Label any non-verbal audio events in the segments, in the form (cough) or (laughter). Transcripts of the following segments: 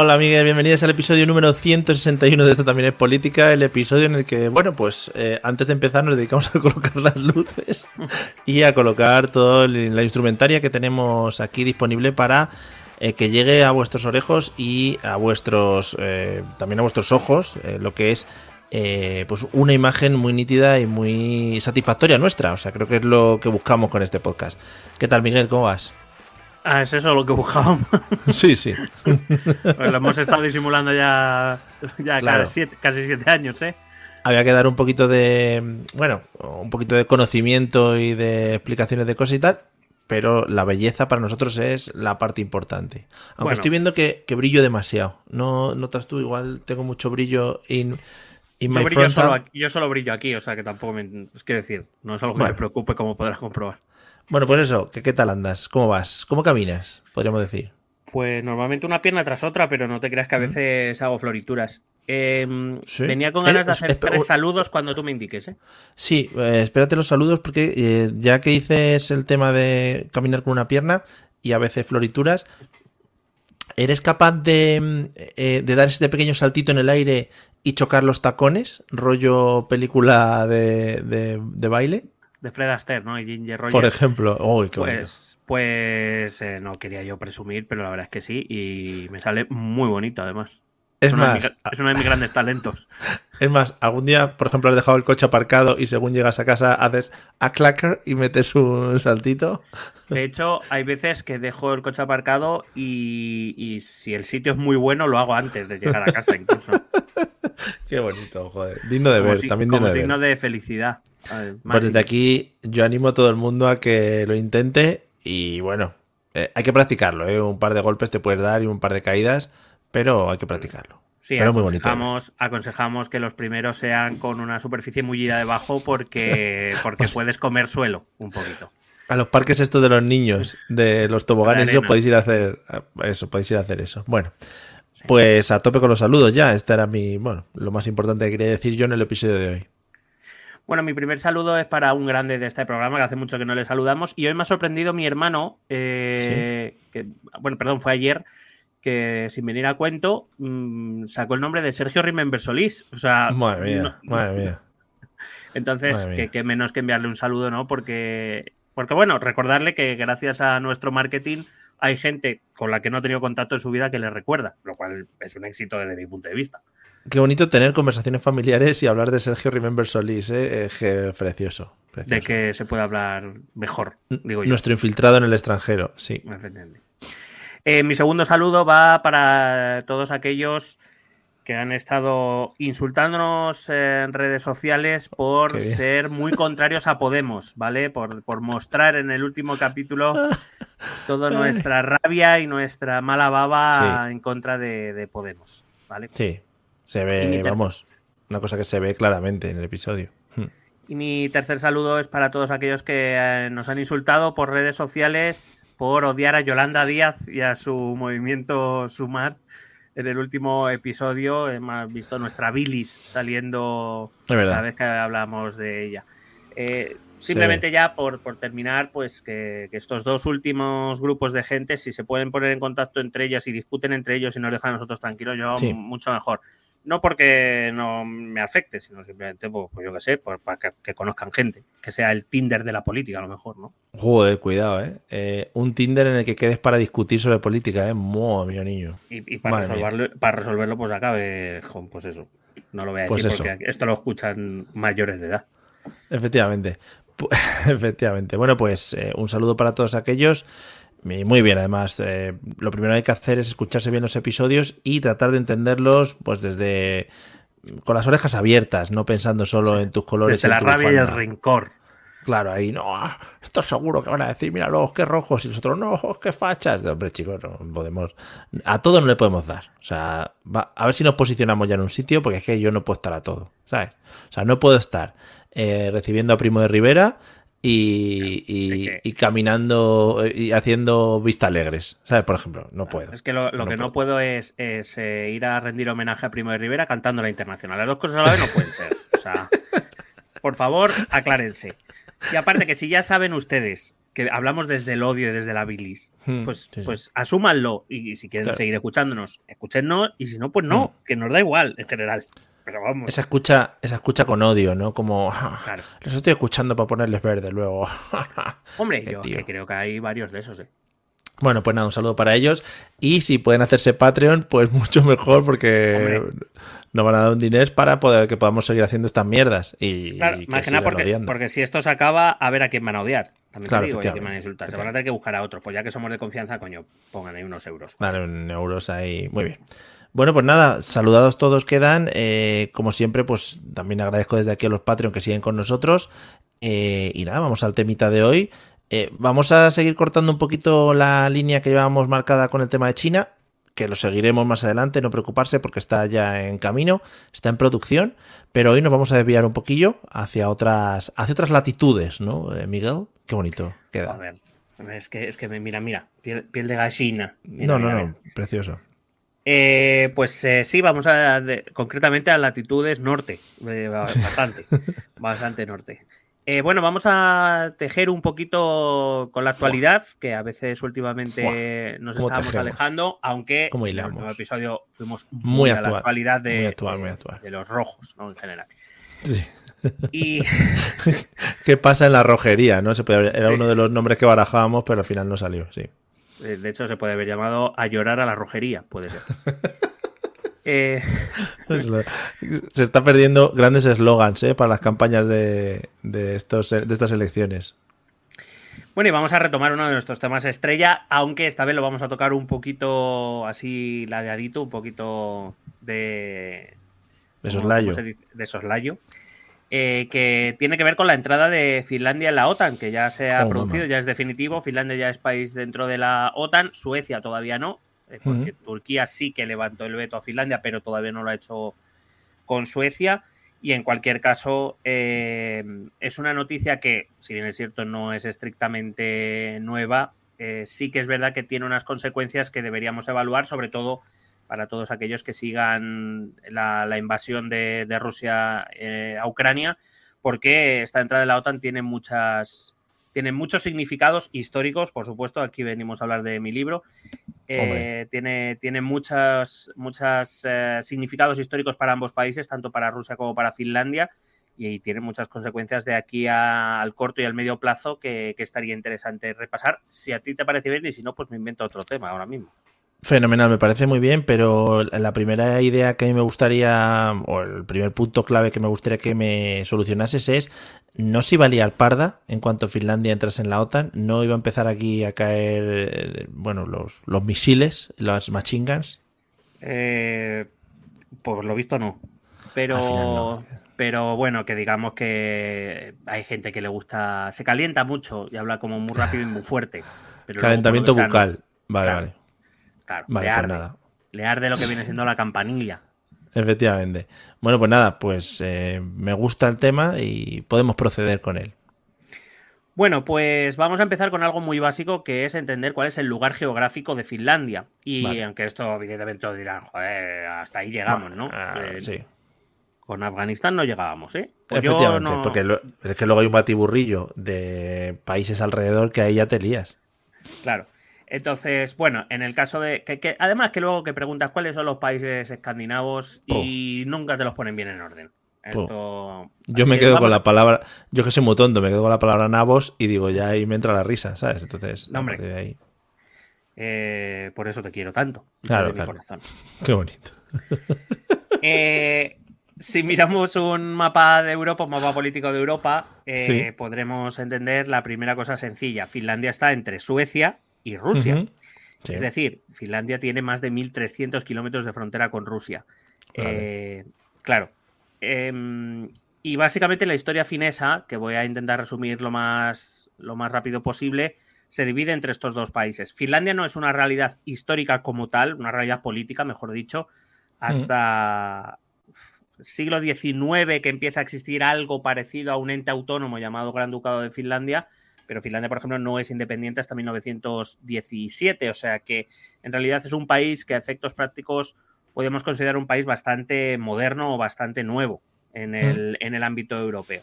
Hola Miguel, bienvenidos al episodio número 161 de Esto también es política, el episodio en el que, bueno, pues eh, antes de empezar nos dedicamos a colocar las luces y a colocar toda la instrumentaria que tenemos aquí disponible para eh, que llegue a vuestros orejos y a vuestros, eh, también a vuestros ojos, lo que es pues una imagen muy nítida y muy satisfactoria nuestra. O sea, creo que es lo que buscamos con este podcast. ¿Qué tal Miguel? ¿Cómo vas? Ah, es eso lo que buscábamos. (laughs) Sí, sí. pues lo hemos estado disimulando ya, ya Claro. casi, siete, casi siete años, ¿eh? Había que dar un poquito de, bueno, un poquito de conocimiento y de explicaciones de cosas y tal, pero la belleza para nosotros es la parte importante. Aunque Bueno. estoy viendo que, que brillo demasiado. ¿No notas tú? Igual tengo mucho brillo in, in Yo, my brillo solo, aquí- yo solo brillo aquí, o sea que tampoco me. Es quiero decir, no es algo que Bueno. me preocupe, como podrás comprobar. Bueno, pues eso, ¿qué, ¿qué tal andas? ¿Cómo vas? ¿Cómo caminas? Podríamos decir. Pues normalmente una pierna tras otra, pero no te creas que a veces hago florituras. Eh, Sí. Venía con Eh, ganas de es- hacer tres saludos cuando tú me indiques, ¿eh? Sí, eh, espérate los saludos porque eh, ya que dices el tema de caminar con una pierna y a veces florituras, ¿eres capaz de, eh, de dar ese pequeño saltito en el aire y chocar los tacones? Rollo película de, de- de baile, De Fred Astaire, ¿no? Y Ginger Rogers. por ejemplo. Uy, qué. Pues, pues eh, no quería yo presumir, pero la verdad es que sí, y me sale muy bonito además. Es uno de más, es uno de mis grandes talentos. (laughs) es más, algún día, por ejemplo, has dejado el coche aparcado y según llegas a casa haces a clacker y metes un saltito. De hecho, hay veces que dejo el coche aparcado y, y si el sitio es muy bueno, lo hago antes de llegar a casa incluso. (laughs) Qué bonito, joder. Digno de como ver, si- también como digno de ver. signo de felicidad. Pues Eh, desde máxima. aquí yo animo a todo el mundo a que lo intente y bueno, eh, hay que practicarlo, ¿eh? un par de golpes te puedes dar y un par de caídas, pero hay que practicarlo. Sí, pero muy bonito. ¿eh? aconsejamos, que los primeros sean con una superficie mullida debajo porque, porque puedes comer suelo un poquito. A los parques estos de los niños, de los toboganes, eso podéis ir a hacer eso, podéis ir a hacer eso. Bueno, pues a tope con los saludos ya. Este era mi, bueno, lo más importante que quería decir yo en el episodio de hoy. Bueno, mi primer saludo es para un grande de este programa, que hace mucho que no le saludamos. Y hoy me ha sorprendido mi hermano, eh, que, bueno, perdón, fue ayer, que sin venir a cuento, mm, sacó el nombre de Sergio Remember Solís. O sea, Madre mía, no- madre mía. (laughs) entonces, Madre mía. que, menos que enviarle un saludo, ¿no? Porque, porque, bueno, recordarle que gracias a nuestro marketing hay gente con la que no ha tenido contacto en su vida que le recuerda, lo cual es un éxito desde mi punto de vista. Qué bonito tener conversaciones familiares y hablar de Sergio Remember Solís, ¿eh? Que precioso. precioso. De que se puede hablar mejor, digo yo. Nuestro infiltrado en el extranjero, sí. Efectivamente. Eh, mi segundo saludo va para todos aquellos que han estado insultándonos en redes sociales por Qué bien. ser muy contrarios a Podemos, ¿vale? Por, por mostrar en el último capítulo toda nuestra rabia y nuestra mala baba Sí. en contra de, de Podemos, ¿vale? Sí, se ve, vamos, una cosa que se ve claramente en el episodio. Hmm. Y mi tercer saludo es para todos aquellos que eh, nos han insultado por redes sociales por odiar a Yolanda Díaz y a su movimiento Sumar. En el último episodio hemos visto nuestra bilis saliendo cada vez que hablamos de ella. Eh, simplemente ya por, por terminar, pues que, que estos dos últimos grupos de gente, si se pueden poner en contacto entre ellas y discuten entre ellos y nos dejan a nosotros tranquilos, yo Sí. mucho mejor. No porque no me afecte, sino simplemente, pues, pues yo qué sé, para que, conozcan gente, que sea el Tinder de la política a lo mejor, ¿no? Joder, cuidado, ¿eh? eh un Tinder en el que quedes para discutir sobre política, ¿eh? Mío niño. Y, para, resolverlo, para resolverlo, pues acabe, pues eso. No lo voy a pues decir porque esto lo escuchan mayores de edad. Efectivamente. (laughs) Efectivamente. Bueno, pues eh, un saludo para todos aquellos. Muy bien, además, eh, lo primero que hay que hacer es escucharse bien los episodios y tratar de entenderlos pues desde con las orejas abiertas, no pensando solo en tus colores. Desde la rabia y el rencor. Claro, ahí no, ah, esto seguro que van a decir, mira los que rojos y nosotros no, qué fachas. Hombre, chicos, no podemos, a todo no le podemos dar. O sea, a ver si nos posicionamos ya en un sitio, porque es que yo no puedo estar a todo, ¿sabes? O sea, no puedo estar eh, recibiendo a Primo de Rivera y, caminando y haciendo vista alegres, ¿sabes? Por ejemplo, no puedo. Es que lo, que no puedo es, eh, ir a rendir homenaje a Primo de Rivera cantando la internacional. Las dos cosas a la vez no pueden ser. O sea, por favor, aclárense. Y aparte que si ya saben ustedes que hablamos desde el odio y desde la bilis, hmm, pues, pues asúmanlo. Y si quieren seguir escuchándonos, escúchennos. Y si no, pues no, hmm. que nos da igual en general. Esa escucha, esa escucha con odio, ¿no? Como (laughs) los estoy escuchando para ponerles verde luego. (laughs) Hombre, yo creo que hay varios de esos, ¿eh? Bueno, pues nada, un saludo para ellos. Y si pueden hacerse Patreon, pues (laughs) mucho mejor porque nos van a dar un dinero para poder que podamos seguir haciendo estas mierdas. Y, claro, imagina porque, porque si esto se acaba, a ver a quién van a odiar. También te digo, a quién van a insultar. Se van a tener que buscar a otro. Pues ya que somos de confianza, coño, pongan ahí unos euros. Dale, un euros ahí. Muy bien. Bueno, pues nada, saludados todos quedan. Eh, como siempre, pues también agradezco desde aquí a los Patreon que siguen con nosotros. Eh, y nada, vamos al temita de hoy. Eh, vamos a seguir cortando un poquito la línea que llevábamos marcada con el tema de China, que lo seguiremos más adelante, no preocuparse porque está ya en camino, está en producción, pero hoy nos vamos a desviar un poquillo hacia otras, hacia otras latitudes, ¿no, Miguel? Qué bonito queda. A ver, es que, es que mira, mira, piel, de gallina. no, no, no, precioso. Eh, pues eh, sí, vamos a concretamente a latitudes norte, eh, bastante, bastante norte. bueno, vamos a tejer un poquito con la actualidad, que a veces últimamente nos estamos alejando, aunque en el último episodio fuimos muy, a la actualidad de, de, los rojos, ¿no? En general. Sí. Y... (laughs) ¿Qué pasa en la rojería? ¿no? Se puede, era uno de los nombres que barajábamos, pero al final no salió, sí. Eh, de hecho, se puede haber llamado A llorar a la rojería, puede ser. (laughs) Eh, se está perdiendo grandes eslogans ¿eh? para las campañas de, estos, de estas elecciones. Bueno, y vamos a retomar uno de nuestros temas estrella, aunque esta vez lo vamos a tocar un poquito así ladeadito, un poquito de... De soslayo. De soslayo. Eh, que tiene que ver con la entrada de Finlandia en la OTAN, que ya se ha oh, producido, ya es definitivo. Finlandia ya es país dentro de la OTAN, Suecia todavía no, eh, porque Turquía sí que levantó el veto a Finlandia, pero todavía no lo ha hecho con Suecia. Y en cualquier caso, eh, es una noticia que, si bien es cierto, no es estrictamente nueva, sí que es verdad que tiene unas consecuencias que deberíamos evaluar, sobre todo para todos aquellos que sigan la, invasión de, Rusia eh, a Ucrania, porque esta entrada de la OTAN tiene muchas tiene muchos significados históricos, por supuesto, aquí venimos a hablar de mi libro, eh, tiene, tiene muchos muchas, eh, significados históricos para ambos países, tanto para Rusia como para Finlandia, y, tiene muchas consecuencias de aquí al corto y al medio plazo que, que estaría interesante repasar. Si a ti te parece bien y si no, pues me invento otro tema ahora mismo. Fenomenal, me parece muy bien, pero la primera idea que a mí me gustaría, o el primer punto clave que me gustaría que me solucionases es, no se iba a liar parda en cuanto Finlandia entrase en la OTAN, no iba a empezar aquí a caer, bueno, los, los misiles, las machine guns. Eh, por lo visto no, pero... Pero bueno, que digamos que hay gente que le gusta, se calienta mucho y habla como muy rápido y muy fuerte. Calentamiento bucal. Vale, vale. Claro, vale, le, pues arde, nada. le arde lo que viene siendo la campanilla. Efectivamente. Bueno, pues nada, pues eh, me gusta el tema y podemos proceder con él. Bueno, pues vamos a empezar con algo muy básico que es entender cuál es el lugar geográfico de Finlandia. Y aunque esto evidentemente todos dirán, joder, hasta ahí llegamos, ¿no? Ah, eh, sí. Con Afganistán no llegábamos, ¿eh? Pues Efectivamente, porque es que luego hay un batiburrillo de países alrededor que ahí ya te lías. Claro. Entonces, bueno, en el caso de. Que, además, que luego que preguntas cuáles son los países escandinavos y nunca te los ponen bien en orden. yo me quedo con la palabra. Yo que soy muy tonto, me quedo con la palabra nabos y digo, ya ahí me entra la risa, ¿sabes? Entonces, no, hombre. De ahí. Eh, por eso te quiero tanto. Claro, claro. (laughs) Qué bonito. (laughs) Eh, si miramos un mapa de Europa, un mapa político de Europa, eh, podremos entender la primera cosa sencilla. Finlandia está entre Suecia y Rusia. Es decir, Finlandia tiene más de 1.300 kilómetros de frontera con Rusia. claro. Em, y básicamente la historia finesa, que voy a intentar resumir lo más, lo más rápido posible, se divide entre estos dos países. Finlandia no es una realidad histórica como tal, una realidad política, mejor dicho, hasta siglo XIX que empieza a existir algo parecido a un ente autónomo llamado Gran Ducado de Finlandia, pero Finlandia, por ejemplo, no es independiente hasta 1917, o sea que en realidad es un país que a efectos prácticos podemos considerar un país bastante moderno o bastante nuevo en el, en el ámbito europeo.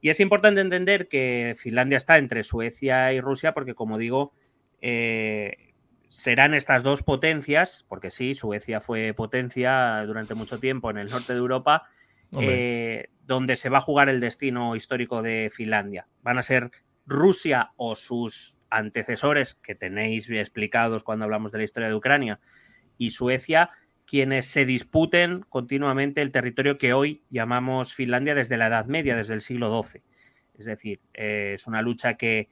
Y es importante entender que Finlandia está entre Suecia y Rusia porque, como digo, eh, serán estas dos potencias, porque sí, Suecia fue potencia durante mucho tiempo en el norte de Europa, eh, donde se va a jugar el destino histórico de Finlandia. Van a ser Rusia o sus antecesores, que tenéis explicados cuando hablamos de la historia de Ucrania, y Suecia, quienes se disputen continuamente el territorio que hoy llamamos Finlandia desde la Edad Media, desde el siglo XII. Es decir, eh, es una lucha que,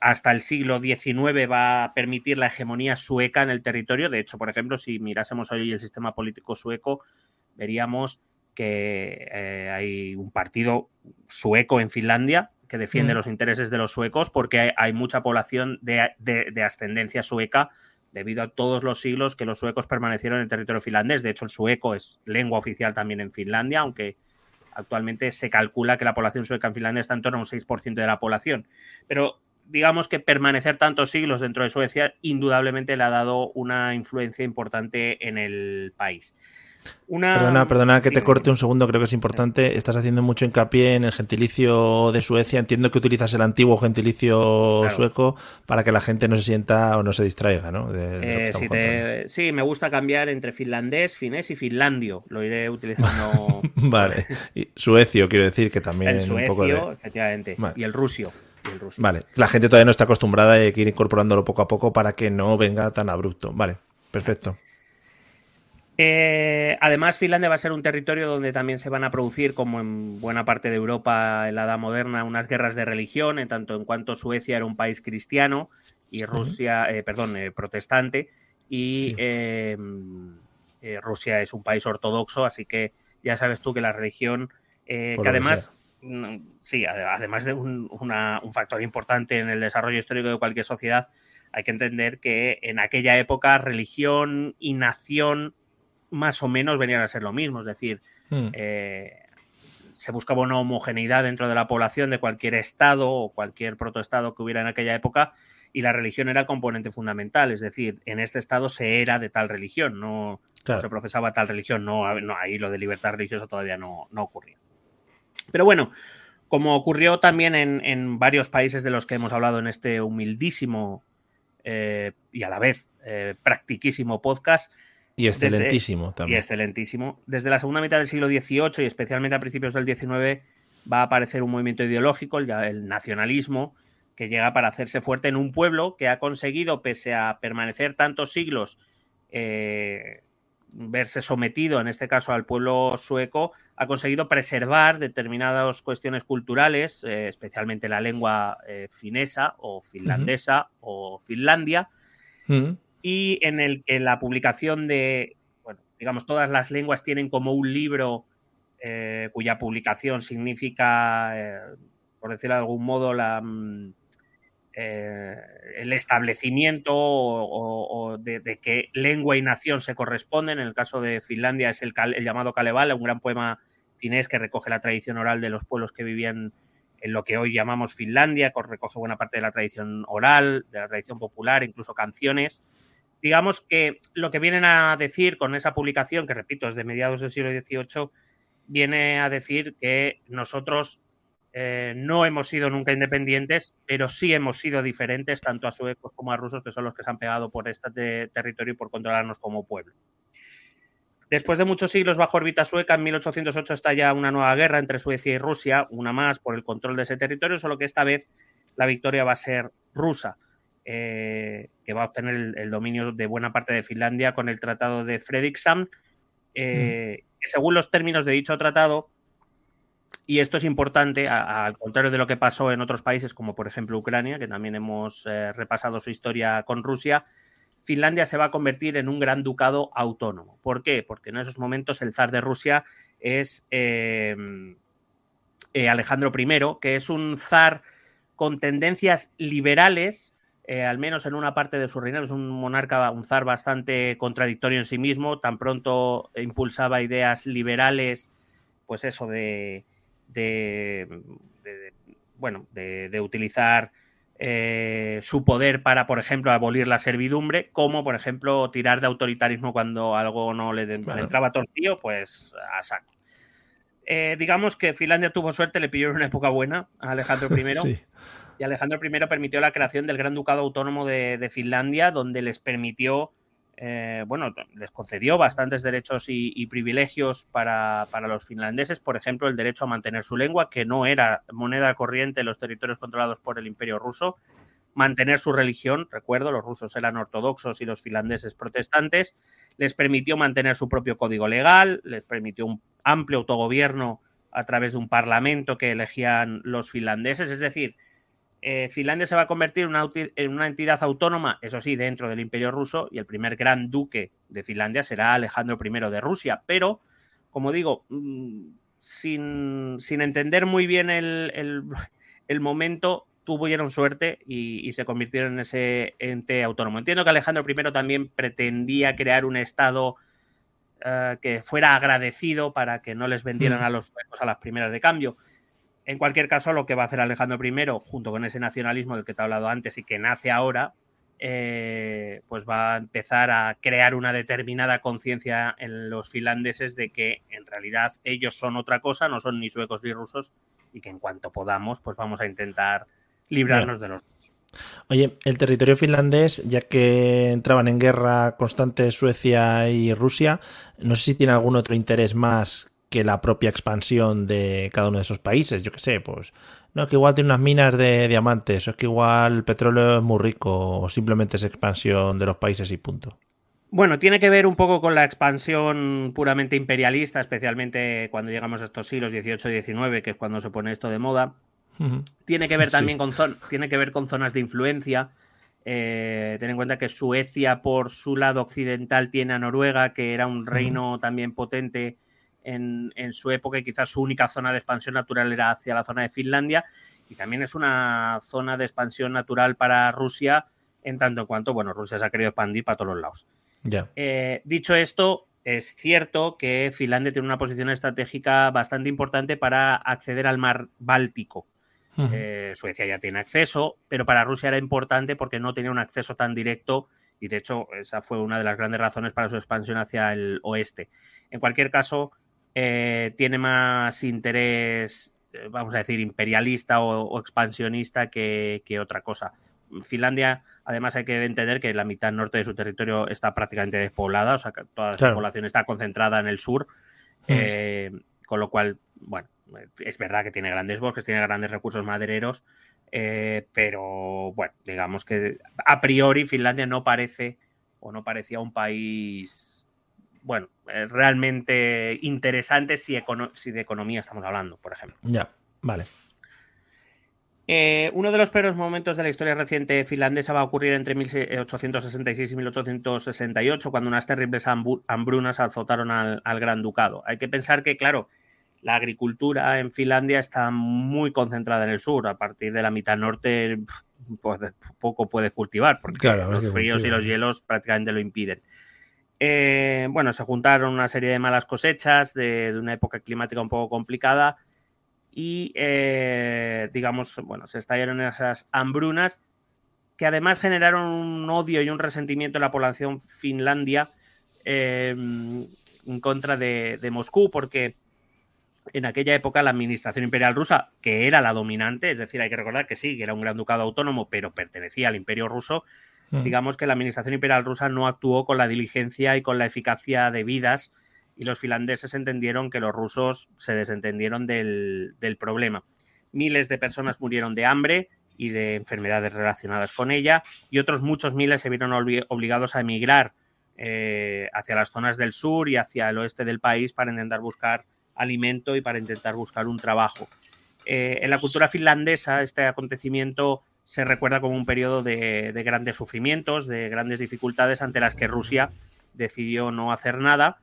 hasta el siglo XIX va a permitir la hegemonía sueca en el territorio. De hecho, por ejemplo, si mirásemos hoy el sistema político sueco, veríamos que eh, hay un partido sueco en Finlandia que defiende mm. los intereses de los suecos porque hay, mucha población de ascendencia sueca debido a todos los siglos que los suecos permanecieron en el territorio finlandés. De hecho, el sueco es lengua oficial también en Finlandia, aunque actualmente se calcula que la población sueca en Finlandia está en torno a un 6% de la población. Pero digamos que permanecer tantos siglos dentro de Suecia indudablemente le ha dado una influencia importante en el país. Perdona, perdona que te corte un segundo, creo que es importante. Estás haciendo mucho hincapié en el gentilicio de Suecia. Entiendo que utilizas el antiguo gentilicio sueco para que la gente no se sienta o no se distraiga, ¿no? Eh, sí, me gusta cambiar entre finlandés, finés y finlandio. Lo iré utilizando. (laughs) vale. suecio, quiero decir que también. El suecio, efectivamente. Y el rusio. Vale, la gente todavía no está acostumbrada y hay que ir incorporándolo poco a poco para que no venga tan abrupto. Vale, perfecto. Eh, además, Finlandia va a ser un territorio donde también se van a producir, como en buena parte de Europa en la Edad Moderna, unas guerras de religión, en tanto en cuanto Suecia era un país cristiano y Rusia, eh, perdón, eh, protestante, y em, Rusia es un país ortodoxo, así que ya sabes tú que la religión, que además, mm, sí, además de un factor importante en el desarrollo histórico de cualquier sociedad, hay que entender que en aquella época religión y nación más o menos venían a ser lo mismo, es decir, hmm. eh, se buscaba una homogeneidad dentro de la población de cualquier estado o cualquier protoestado que hubiera en aquella época y la religión era el componente fundamental, es decir, en este estado se era de tal religión, no, se profesaba tal religión, no, ahí lo de libertad religiosa todavía no, ocurría. Pero bueno, como ocurrió también en, varios países de los que hemos hablado en este humildísimo eh, y a la vez eh, practiquísimo podcast, y excelentísimo también. Y excelentísimo. Desde la segunda mitad del siglo XVIII y especialmente a principios del XIX va a aparecer un movimiento ideológico, el, nacionalismo, que llega para hacerse fuerte en un pueblo que ha conseguido, pese a permanecer tantos siglos, eh, verse sometido, en este caso al pueblo sueco, ha conseguido preservar determinadas cuestiones culturales, eh, especialmente la lengua eh, finesa o finlandesa o Finlandia, y en el que la publicación de, bueno, digamos, todas las lenguas tienen como un libro eh, cuya publicación significa, eh, por decirlo de algún modo, la, mm, eh, el establecimiento o, de, qué lengua y nación se corresponden. En el caso de Finlandia es el, el llamado Kalevala, un gran poema finés que recoge la tradición oral de los pueblos que vivían en lo que hoy llamamos Finlandia, que recoge buena parte de la tradición oral, de la tradición popular, incluso canciones digamos que lo que vienen a decir con esa publicación, que repito, es de mediados del siglo XVIII, viene a decir que nosotros eh, no hemos sido nunca independientes, pero sí hemos sido diferentes tanto a suecos como a rusos, que son los que se han pegado por este territorio y por controlarnos como pueblo. Después de muchos siglos bajo órbita sueca, en 1808 estalla una nueva guerra entre Suecia y Rusia, una más por el control de ese territorio, solo que esta vez la victoria va a ser rusa, eh, que va a obtener el, dominio de buena parte de Finlandia con el Tratado de Fredrikshamn, eh, que según los términos de dicho tratado, y esto es importante, al contrario de lo que pasó en otros países, como por ejemplo Ucrania, que también hemos eh, repasado su historia con Rusia, Finlandia se va a convertir en un gran ducado autónomo. ¿Por qué? Porque en esos momentos el zar de Rusia es em, eh, Alejandro I, que es un zar con tendencias liberales, eh, al menos en una parte de su reinado, es un monarca, un zar bastante contradictorio en sí mismo, tan pronto impulsaba ideas liberales, pues eso de, de, bueno, de, utilizar eh, su poder para, por ejemplo, abolir la servidumbre, como, por ejemplo, tirar de autoritarismo cuando algo no le, entraba torcido, pues a saco. Eh, digamos que Finlandia tuvo suerte, le pilló en una época buena a Alejandro I. (laughs) Y Alejandro I permitió la creación del Gran Ducado Autónomo de Finlandia, donde les permitió eh, bueno, les concedió bastantes derechos y, privilegios para, los finlandeses, por ejemplo, el derecho a mantener su lengua, que no era moneda corriente en los territorios controlados por el imperio ruso, mantener su religión, recuerdo, los rusos eran ortodoxos y los finlandeses protestantes, les permitió mantener su propio código legal, les permitió un amplio autogobierno a través de un parlamento que elegían los finlandeses, es decir, eh, Finlandia se va a convertir en una, entidad autónoma, eso sí, dentro del Imperio ruso, y el primer gran duque de Finlandia será Alejandro I de Rusia. Pero, como digo, mm, sin, entender muy bien el, momento, tuvieron suerte y, se convirtieron en ese ente autónomo. Entiendo que Alejandro I también pretendía crear un Estado eh, que fuera agradecido para que no les vendieran mm. a los suecos a las primeras de cambio en cualquier caso, lo que va a hacer Alejandro I, junto con ese nacionalismo del que te he hablado antes y que nace ahora, eh, pues va a empezar a crear una determinada conciencia en los finlandeses de que en realidad ellos son otra cosa, no son ni suecos ni rusos, y que en cuanto podamos, pues vamos a intentar librarnos de los dos. Oye, el territorio finlandés, ya que entraban en guerra constante Suecia y Rusia, no sé si tiene algún otro interés más que la propia expansión de cada uno de esos países. Yo qué sé, pues no, que igual tiene unas minas de diamantes, o es que igual el petróleo es muy rico, o simplemente es expansión de los países y punto. Bueno, tiene que ver un poco con la expansión puramente imperialista, especialmente cuando llegamos a estos siglos XVIII y XIX, que es cuando se pone esto de moda. Tiene que ver también con, tiene que ver con zonas de influencia. Eh, ten en cuenta que Suecia, por su lado occidental, tiene a Noruega, que era un reino también potente en, su época y quizás su única zona de expansión natural era hacia la zona de Finlandia y también es una zona de expansión natural para Rusia en tanto en cuanto, bueno, Rusia se ha querido expandir para todos los lados. Eh, dicho esto, es cierto que Finlandia tiene una posición estratégica bastante importante para acceder al mar Báltico. Eh, Suecia ya tiene acceso, pero para Rusia era importante porque no tenía un acceso tan directo y de hecho esa fue una de las grandes razones para su expansión hacia el oeste. En cualquier caso, eh, tiene más interés, eh, vamos a decir, imperialista o, expansionista que, otra cosa. Finlandia, además, hay que entender que la mitad norte de su territorio está prácticamente despoblada, o sea, que toda la población está concentrada en el sur, hmm. eh, con lo cual, bueno, es verdad que tiene grandes bosques, tiene grandes recursos madereros, pero bueno, digamos que a priori Finlandia no parece o no parecía un país bueno, eh, realmente interesantes si, de economía estamos hablando, por ejemplo. Ya, vale. Eh, uno de los peores momentos de la historia reciente finlandesa va a ocurrir entre 1866 y 1868, cuando unas terribles hambrunas azotaron al, Gran Ducado. Hay que pensar que, claro, la agricultura en Finlandia está muy concentrada en el sur. A partir de la mitad norte, pues, poco puedes cultivar, porque los fríos y los hielos prácticamente lo impiden. Eh, bueno, se juntaron una serie de malas cosechas de, una época climática un poco complicada y, eh, digamos, bueno, se estallaron esas hambrunas que además generaron un odio y un resentimiento en la población finlandia em, en contra de, Moscú, porque en aquella época la administración imperial rusa, que era la dominante, es decir, hay que recordar que sí, que era un gran ducado autónomo, pero pertenecía al imperio ruso, mm. digamos que la administración imperial rusa no actuó con la diligencia y con la eficacia debidas y los finlandeses entendieron que los rusos se desentendieron del, problema. Miles de personas murieron de hambre y de enfermedades relacionadas con ella y otros muchos miles se vieron obligados a emigrar eh, hacia las zonas del sur y hacia el oeste del país para intentar buscar alimento y para intentar buscar un trabajo. Eh, en la cultura finlandesa este acontecimiento se recuerda como un periodo de, grandes sufrimientos, de grandes dificultades ante las que Rusia decidió no hacer nada.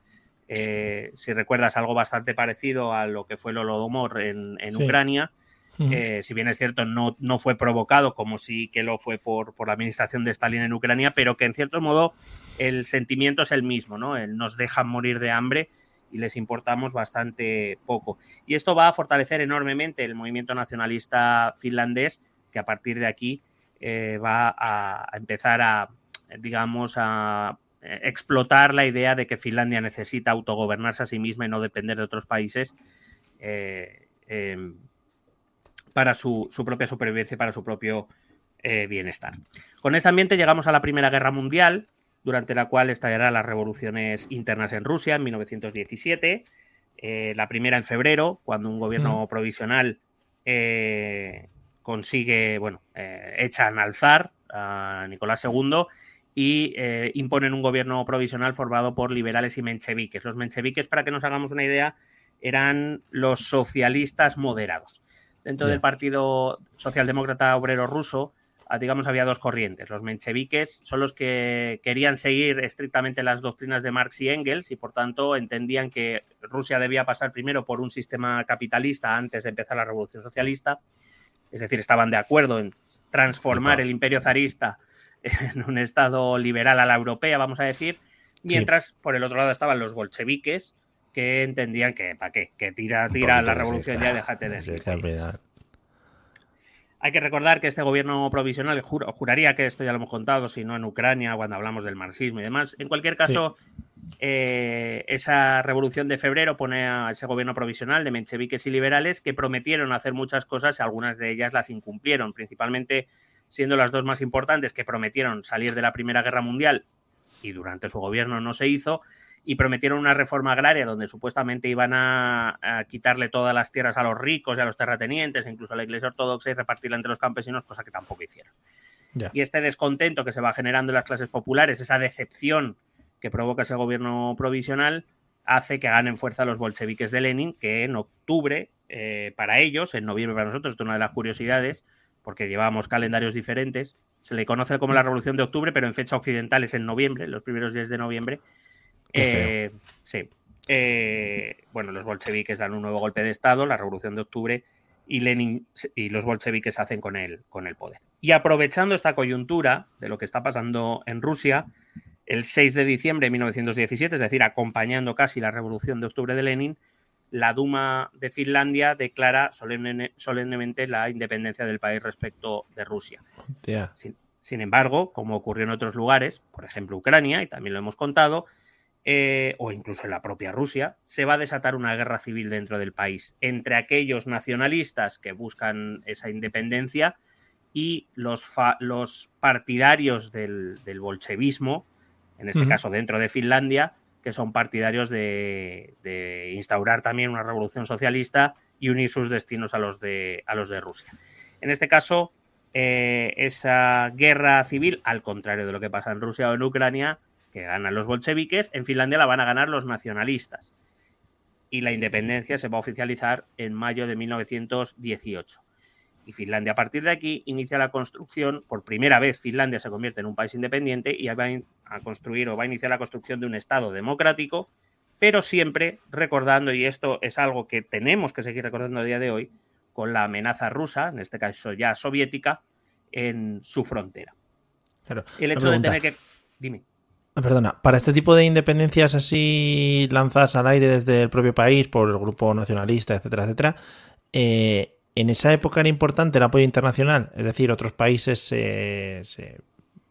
Eh, si recuerdas algo bastante parecido a lo que fue el Holodomor en, Ucrania, eh, si bien es cierto, no, no, fue provocado como sí que lo fue por, por, la administración de Stalin en Ucrania, pero que en cierto modo el sentimiento es el mismo, ¿no? El nos dejan morir de hambre y les importamos bastante poco. Y esto va a fortalecer enormemente el movimiento nacionalista finlandés, que a partir de aquí eh, va a, empezar a, digamos, a eh, explotar la idea de que Finlandia necesita autogobernarse a sí misma y no depender de otros países eh, em, para su, propia supervivencia y para su propio bienestar. Con este ambiente llegamos a la Primera Guerra Mundial, durante la cual estallarán las revoluciones internas en Rusia en 1917, eh, la primera en febrero, cuando un gobierno mm. provisional eh, consigue, bueno, eh, echan al zar, a Nicolás II, y imponen un gobierno provisional formado por liberales y mencheviques. Los mencheviques, para que nos hagamos una idea, eran los socialistas moderados. Dentro del Partido Socialdemócrata Obrero Ruso, Ah, digamos, había dos corrientes. Los mencheviques son los que querían seguir estrictamente las doctrinas de Marx y Engels y, por tanto, entendían que Rusia debía pasar primero por un sistema capitalista antes de empezar la revolución socialista. Es decir, estaban de acuerdo en transformar el imperio zarista (laughs) en un estado liberal a la europea, vamos a decir. Mientras, por el otro lado, estaban los bolcheviques, que entendían que, ¿para qué? Que tira, tira la revolución ya, déjate de decir. Hay que recordar que este gobierno provisional, juraría que esto ya lo hemos contado, si no en Ucrania, cuando hablamos del marxismo y demás. En cualquier caso, eh, esa revolución de febrero pone a ese gobierno provisional de mencheviques y liberales que prometieron hacer muchas cosas y algunas de ellas las incumplieron, principalmente siendo las dos más importantes que prometieron salir de la Primera Guerra Mundial y durante su gobierno no se hizo, y prometieron una reforma agraria donde supuestamente iban a, quitarle todas las tierras a los ricos y a los terratenientes, e incluso a la Iglesia Ortodoxa y repartirla entre los campesinos, cosa que tampoco hicieron. Y este descontento que se va generando en las clases populares, esa decepción que provoca ese gobierno provisional, hace que ganen fuerza los bolcheviques de Lenin, que en octubre, eh, para ellos, en noviembre para nosotros, esto es una de las curiosidades, porque llevábamos calendarios diferentes, se le conoce como la Revolución de Octubre, pero en fecha occidental es en noviembre, los primeros días de noviembre, eh, sí. Eh, bueno, los bolcheviques dan un nuevo golpe de Estado, la Revolución de Octubre, y Lenin y los bolcheviques hacen con el, con el poder. Y aprovechando esta coyuntura de lo que está pasando en Rusia, el 6 de diciembre de 1917, es decir, acompañando casi la Revolución de Octubre de Lenin, la Duma de Finlandia declara solemnemente la independencia del país respecto de Rusia. Sin, sin, embargo, como ocurrió en otros lugares, por ejemplo Ucrania, y también lo hemos contado, eh, o incluso en la propia Rusia, se va a desatar una guerra civil dentro del país entre aquellos nacionalistas que buscan esa independencia y los, los partidarios del, bolchevismo, en este caso dentro de Finlandia, que son partidarios de, instaurar también una revolución socialista y unir sus destinos a los de, a los de Rusia. En este caso, eh, esa guerra civil, al contrario de lo que pasa en Rusia o en Ucrania, que ganan los bolcheviques, en Finlandia la van a ganar los nacionalistas. Y la independencia se va a oficializar en mayo de 1918. Y Finlandia a partir de aquí inicia la construcción, por primera vez Finlandia se convierte en un país independiente y va a construir o va a iniciar la construcción de un Estado democrático, pero siempre recordando, y esto es algo que tenemos que seguir recordando a día de hoy, con la amenaza rusa, en este caso ya soviética, en su frontera. el hecho de tener que... Dime. Ah, perdona, para este tipo de independencias así lanzadas al aire desde el propio país por el grupo nacionalista, etcétera, etcétera, eh, en esa época era importante el apoyo internacional, es decir, otros países se,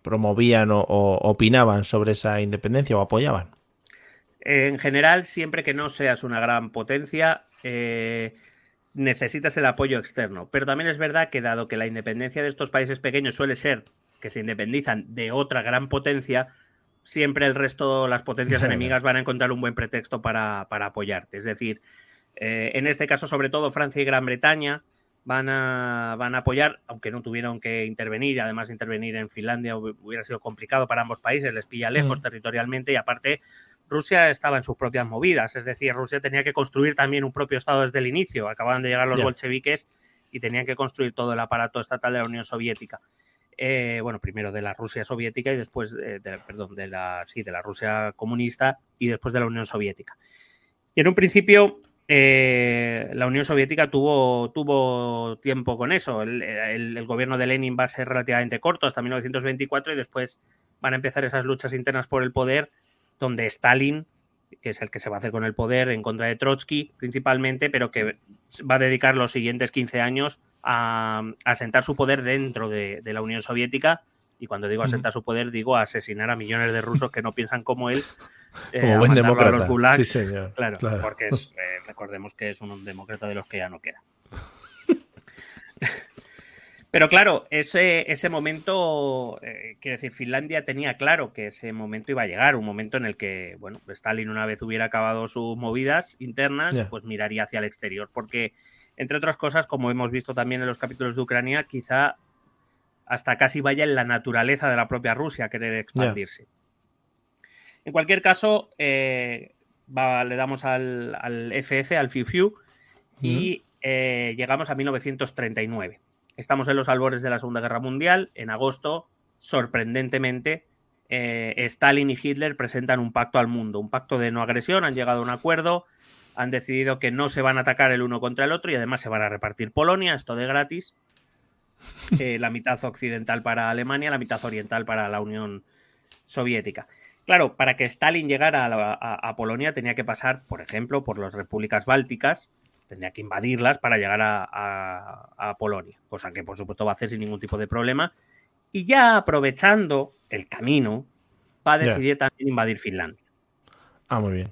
promovían o, opinaban sobre esa independencia o apoyaban. En general, siempre que no seas una gran potencia, eh, necesitas el apoyo externo. Pero también es verdad que dado que la independencia de estos países pequeños suele ser que se independizan de otra gran potencia, siempre el resto, las potencias enemigas van a encontrar un buen pretexto para, apoyarte. Es decir, eh, en este caso, sobre todo Francia y Gran Bretaña van a, van a apoyar, aunque no tuvieron que intervenir, además intervenir en Finlandia hubiera sido complicado para ambos países, les pilla lejos territorialmente y aparte Rusia estaba en sus propias movidas, es decir, Rusia tenía que construir también un propio Estado desde el inicio, acababan de llegar los bolcheviques y tenían que construir todo el aparato estatal de la Unión Soviética. Eh, bueno, primero de la Rusia soviética y después, de, perdón, de la, sí, de la Rusia comunista y después de la Unión Soviética. Y en un principio eh, la Unión Soviética tuvo, tuvo tiempo con eso. El, gobierno de Lenin va a ser relativamente corto hasta 1924 y después van a empezar esas luchas internas por el poder donde Stalin, que es el que se va a hacer con el poder en contra de Trotsky principalmente, pero que va a dedicar los siguientes 15 años a, asentar su poder dentro de, la Unión Soviética. Y cuando digo asentar su poder, digo asesinar a millones de rusos que no piensan como él. (laughs) Eh, como buen demócrata. Claro, porque (laughs) eh, recordemos que es un demócrata de los que ya no queda. (laughs) Pero claro, ese, ese momento, eh, quiero decir, Finlandia tenía claro que ese momento iba a llegar, un momento en el que, bueno, Stalin una vez hubiera acabado sus movidas internas, pues miraría hacia el exterior, porque, entre otras cosas, como hemos visto también en los capítulos de Ucrania, quizá hasta casi vaya en la naturaleza de la propia Rusia querer expandirse. En cualquier caso, eh, le damos al, al, FF, al FIU, y eh, llegamos a 1939. Estamos en los albores de la Segunda Guerra Mundial. En agosto, sorprendentemente, eh, Stalin y Hitler presentan un pacto al mundo, un pacto de no agresión, han llegado a un acuerdo, han decidido que no se van a atacar el uno contra el otro y además se van a repartir Polonia, esto de gratis, (laughs) eh, la mitad occidental para Alemania, la mitad oriental para la Unión Soviética. Claro, para que Stalin llegara a, Polonia tenía que pasar, por ejemplo, por las repúblicas bálticas, tendría que invadirlas para llegar a, Polonia, cosa que por supuesto va a hacer sin ningún tipo de problema. Y ya aprovechando el camino, va a decidir también invadir Finlandia. Ah, muy bien.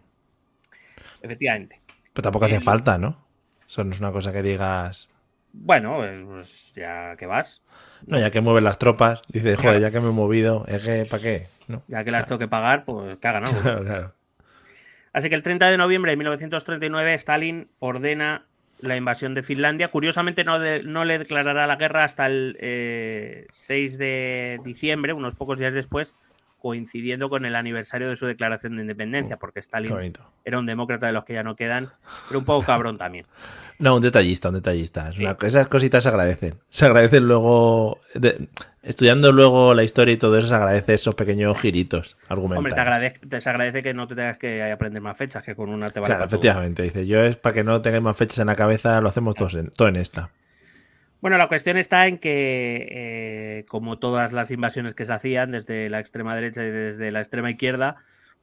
Efectivamente. Pero tampoco hace falta, ¿no? Eso no es una cosa que digas. Bueno, pues ya que vas. No, ya que mueven las tropas, dice, joder, ya que me he movido, es que, ¿para qué? Ya que las tengo que pagar, pues que hagan ¿no? (laughs) claro, claro. Así que el 30 de noviembre de 1939 Stalin ordena la invasión de Finlandia. Curiosamente no, no le declarará la guerra hasta el 6 eh, de diciembre, unos pocos días después, coincidiendo con el aniversario de su declaración de independencia, porque Stalin era un demócrata de los que ya no quedan, pero un poco cabrón también. (laughs) No, un detallista, un detallista. esas cositas se agradecen. Se agradecen luego, estudiando luego la historia y todo eso, se agradece esos pequeños giritos argumentales. Hombre, te, se agradece que no te tengas que aprender más fechas, que con una te vale Claro, efectivamente. Dice, yo es para que no tengáis más fechas en la cabeza, lo hacemos todos en, todo en esta. Bueno, la cuestión está en que, eh, como todas las invasiones que se hacían desde la extrema derecha y desde la extrema izquierda,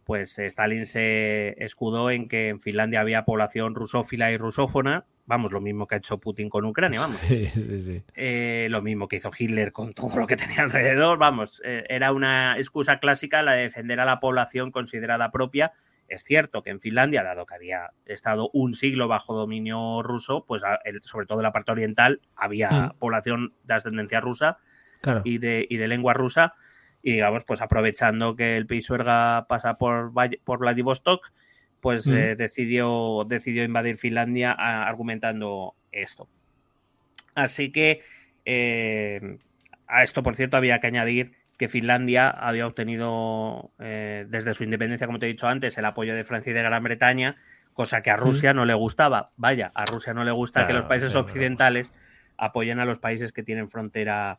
pues Stalin se escudó en que en Finlandia había población rusófila y rusófona, vamos, lo mismo que ha hecho Putin con Ucrania, vamos. Sí, sí, sí. Eh, lo mismo que hizo Hitler con todo lo que tenía alrededor, vamos, eh, era una excusa clásica la de defender a la población considerada propia es cierto que en Finlandia, dado que había estado un siglo bajo dominio ruso, pues sobre todo en la parte oriental había mm. población de ascendencia rusa y, de, de lengua rusa. Y digamos, pues aprovechando que el Pisuerga pasa por, por Vladivostok, pues mm. eh, decidió, decidió invadir Finlandia argumentando esto. Así que eh, a esto, por cierto, había que añadir que Finlandia había obtenido eh, desde su independencia, como te he dicho antes, el apoyo de Francia y de Gran Bretaña, cosa que a Rusia no le gustaba. Vaya, a Rusia no le gusta que los países occidentales apoyen a los países que tienen frontera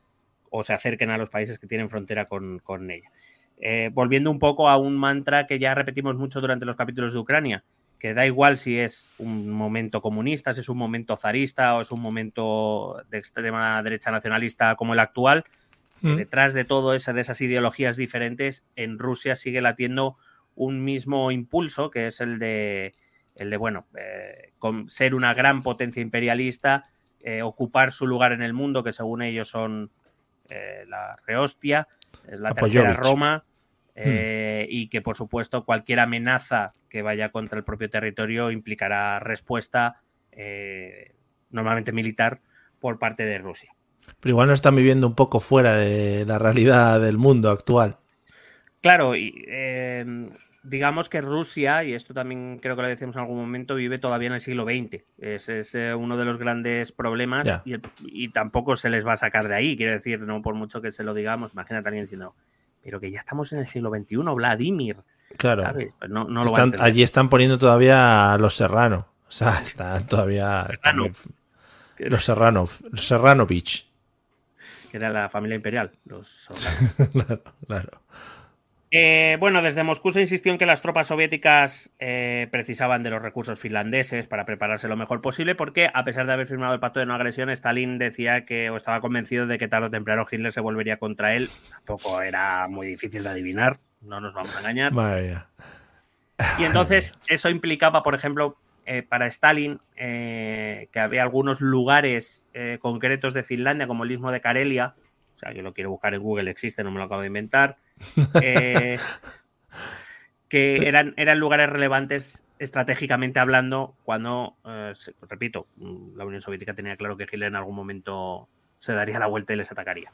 o se acerquen a los países que tienen frontera con, ella. Eh, volviendo un poco a un mantra que ya repetimos mucho durante los capítulos de Ucrania, que da igual si es un momento comunista, si es un momento zarista o es un momento de extrema derecha nacionalista como el actual, Mm. detrás de todo eso, de esas ideologías diferentes, en Rusia sigue latiendo un mismo impulso, que es el de, el de bueno, eh, ser una gran potencia imperialista, eh, ocupar su lugar en el mundo, que según ellos son eh, la rehostia, la tercera Roma, mm. y que por supuesto cualquier amenaza que vaya contra el propio territorio implicará respuesta normalmente militar, por parte de Rusia. Pero igual no están viviendo un poco fuera de la realidad del mundo actual. Claro, y eh, digamos que Rusia, y esto también creo que lo decíamos en algún momento, vive todavía en el siglo XX. Ese es eh, uno de los grandes problemas y, y, tampoco se les va a sacar de ahí. Quiero decir, no por mucho que se lo digamos, imagínate alguien diciendo, pero que ya estamos en el siglo XXI, Vladimir. Claro. Pues no, no lo allí están poniendo todavía los serranos. O sea, están todavía. los Serrano, los Serrano Beach. Que era la familia imperial, los (laughs) claro, claro. Eh, bueno, desde Moscú se insistió en que las tropas soviéticas eh, precisaban de los recursos finlandeses para prepararse lo mejor posible, porque a pesar de haber firmado el pacto de no agresión, Stalin decía que o estaba convencido de que tarde o temprano Hitler se volvería contra él. Tampoco era muy difícil de adivinar, no nos vamos a engañar. Y entonces (laughs) eso implicaba, por ejemplo, eh, para Stalin, que había algunos lugares concretos de Finlandia, como el istmo de Karelia, o sea, que lo quiero buscar en Google, existe, no me lo acabo de inventar (laughs) eh, que eran, eran lugares relevantes estratégicamente hablando cuando, eh, repito, la Unión Soviética tenía claro que Hitler en algún momento se daría la vuelta y les atacaría.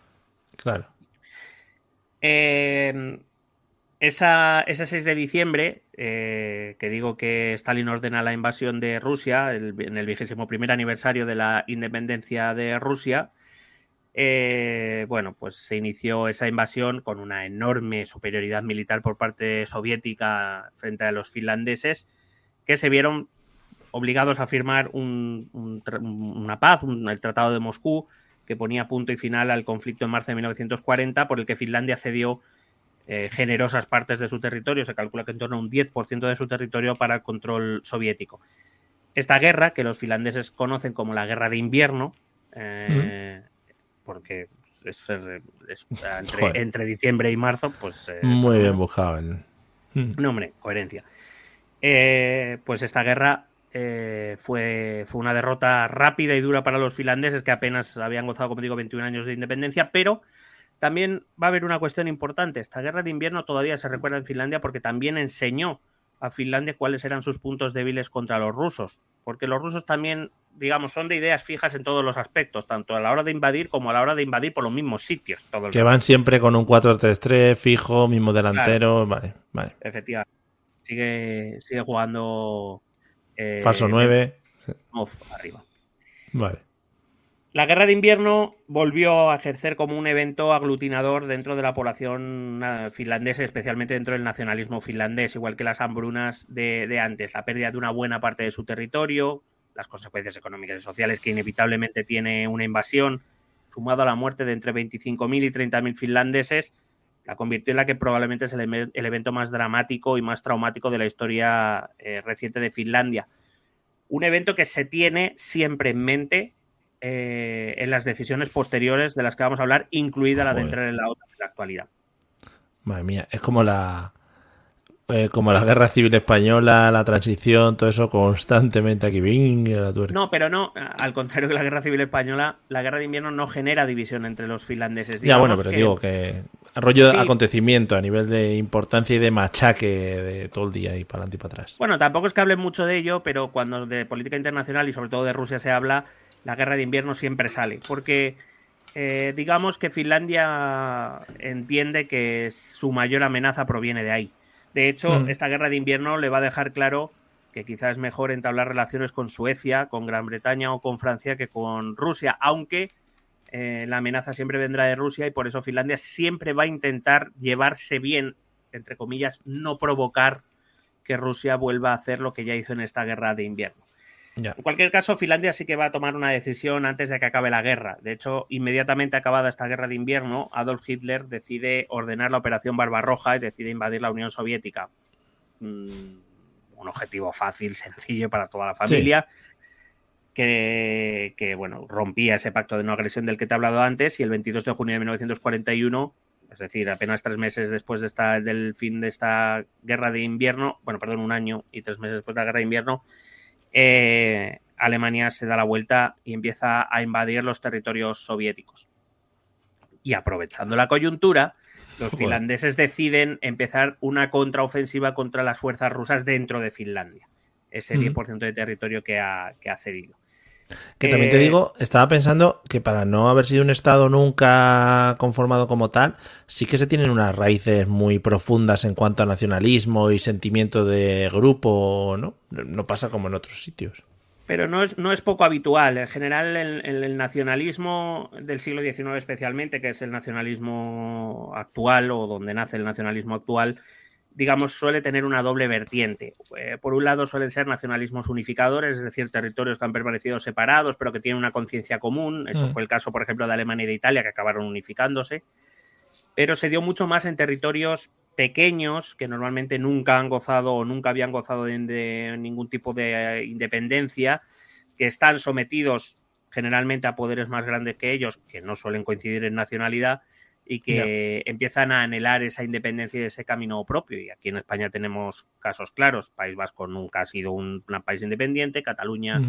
Claro. Eh, esa, ese 6 de diciembre, que digo que Stalin ordena la invasión de Rusia en el vigésimo primer aniversario de la independencia de Rusia, eh, bueno, pues se inició esa invasión con una enorme superioridad militar por parte soviética frente a los finlandeses, que se vieron obligados a firmar una paz, el Tratado de Moscú, que ponía punto y final al conflicto en marzo de 1940, por el que Finlandia cedió eh, generosas partes de su territorio, se calcula que en torno a un 10% de su territorio para el control soviético. Esta guerra, que los finlandeses conocen como la Guerra de Invierno, eh, porque es, (laughs) entre, diciembre y marzo, pues... Eh, Muy bien buscado. Mm. No, hombre, coherencia. Eh, pues esta guerra eh, fue, fue una derrota rápida y dura para los finlandeses que apenas habían gozado, como digo, 21 años de independencia, pero también va a haber una cuestión importante. Esta guerra de invierno todavía se recuerda en Finlandia porque también enseñó a Finlandia cuáles eran sus puntos débiles contra los rusos, porque los rusos también digamos, son de ideas fijas en todos los aspectos, tanto a la hora de invadir como a la hora de invadir por los mismos sitios. que van siempre con un 4-3-3 fijo, mismo delantero, vale, vale. Efectivamente. Sigue, sigue jugando... Eh, Falso 9. arriba. Vale. La guerra de invierno volvió a ejercer como un evento aglutinador dentro de la población eh, finlandesa, especialmente dentro del nacionalismo finlandés, igual que las hambrunas de, de antes, la pérdida de una buena parte de su territorio, las consecuencias económicas y sociales que inevitablemente tiene una invasión, sumado a la muerte de entre 25.000 y 30.000 finlandeses, la convirtió en la que probablemente es el, evento más dramático y más traumático de la historia eh, reciente de Finlandia. Un evento que se tiene siempre en mente eh, en las decisiones posteriores de las que vamos a hablar, incluida la de entrar en la OTAN en la actualidad. Madre mía, es como la, eh, como la guerra civil española, la transición, todo eso constantemente aquí. La no, pero no, al contrario que la guerra civil española, la guerra de invierno no genera división entre los finlandeses. ya, bueno, pero digo que rollo de acontecimiento a nivel de importancia y de machaque de todo el día y para adelante y para atrás. Bueno, tampoco es que hable mucho de ello, pero cuando de política internacional y sobre todo de Rusia se habla, la guerra de invierno siempre sale, porque eh, digamos que Finlandia entiende que su mayor amenaza proviene de ahí de hecho, mm. esta guerra de invierno le va a dejar claro que quizás es mejor entablar relaciones con Suecia, con Gran Bretaña o con Francia que con Rusia, aunque eh, la amenaza siempre vendrá de Rusia y por eso Finlandia siempre va a intentar llevarse bien, entre comillas, no provocar que Rusia vuelva a hacer lo que ya hizo en esta guerra de invierno. En cualquier caso, Finlandia sí que va a tomar una decisión antes de que acabe la guerra. De hecho, inmediatamente acabada esta guerra de invierno, Adolf Hitler decide ordenar la Operación Barbarroja y decide invadir la Unión Soviética. Mm, un objetivo fácil, sencillo para toda la familia. Que, bueno, rompía ese pacto de no agresión del que te he hablado antes y el 22 de junio de 1941 es decir, apenas tres meses después de esta, del fin de esta guerra de invierno, bueno, perdón, un año y tres meses después de la guerra de invierno, eh, Alemania se da la vuelta y empieza a invadir los territorios soviéticos. Y aprovechando la coyuntura, los finlandeses deciden empezar una contraofensiva contra las fuerzas rusas dentro de Finlandia, ese 10% de territorio que ha, cedido. Que también te Eh, digo, estaba pensando que para no haber sido un Estado nunca conformado como tal, sí que se tienen unas raíces muy profundas en cuanto a nacionalismo y sentimiento de grupo, ¿no? No pasa como en otros sitios. Pero no es, no es poco habitual. En general, el, el- el nacionalismo del siglo XIX especialmente, que es el nacionalismo actual o donde nace el nacionalismo actual, digamos, suele tener una doble vertiente. Eh, por un lado, suelen ser nacionalismos unificadores, es decir, territorios que han permanecido separados, pero que tienen una conciencia común. Eso Mm. fue el caso, por ejemplo, de Alemania y de Italia, que acabaron unificándose. Pero se dio mucho más en territorios pequeños que normalmente nunca han gozado o nunca habían gozado de, de ningún tipo de eh, independencia, que están sometidos generalmente a poderes más grandes que ellos, que no suelen coincidir en nacionalidad, y que empiezan a anhelar esa independencia y ese camino propio. Y aquí en España tenemos casos claros. País Vasco nunca ha sido un, un país independiente, Cataluña,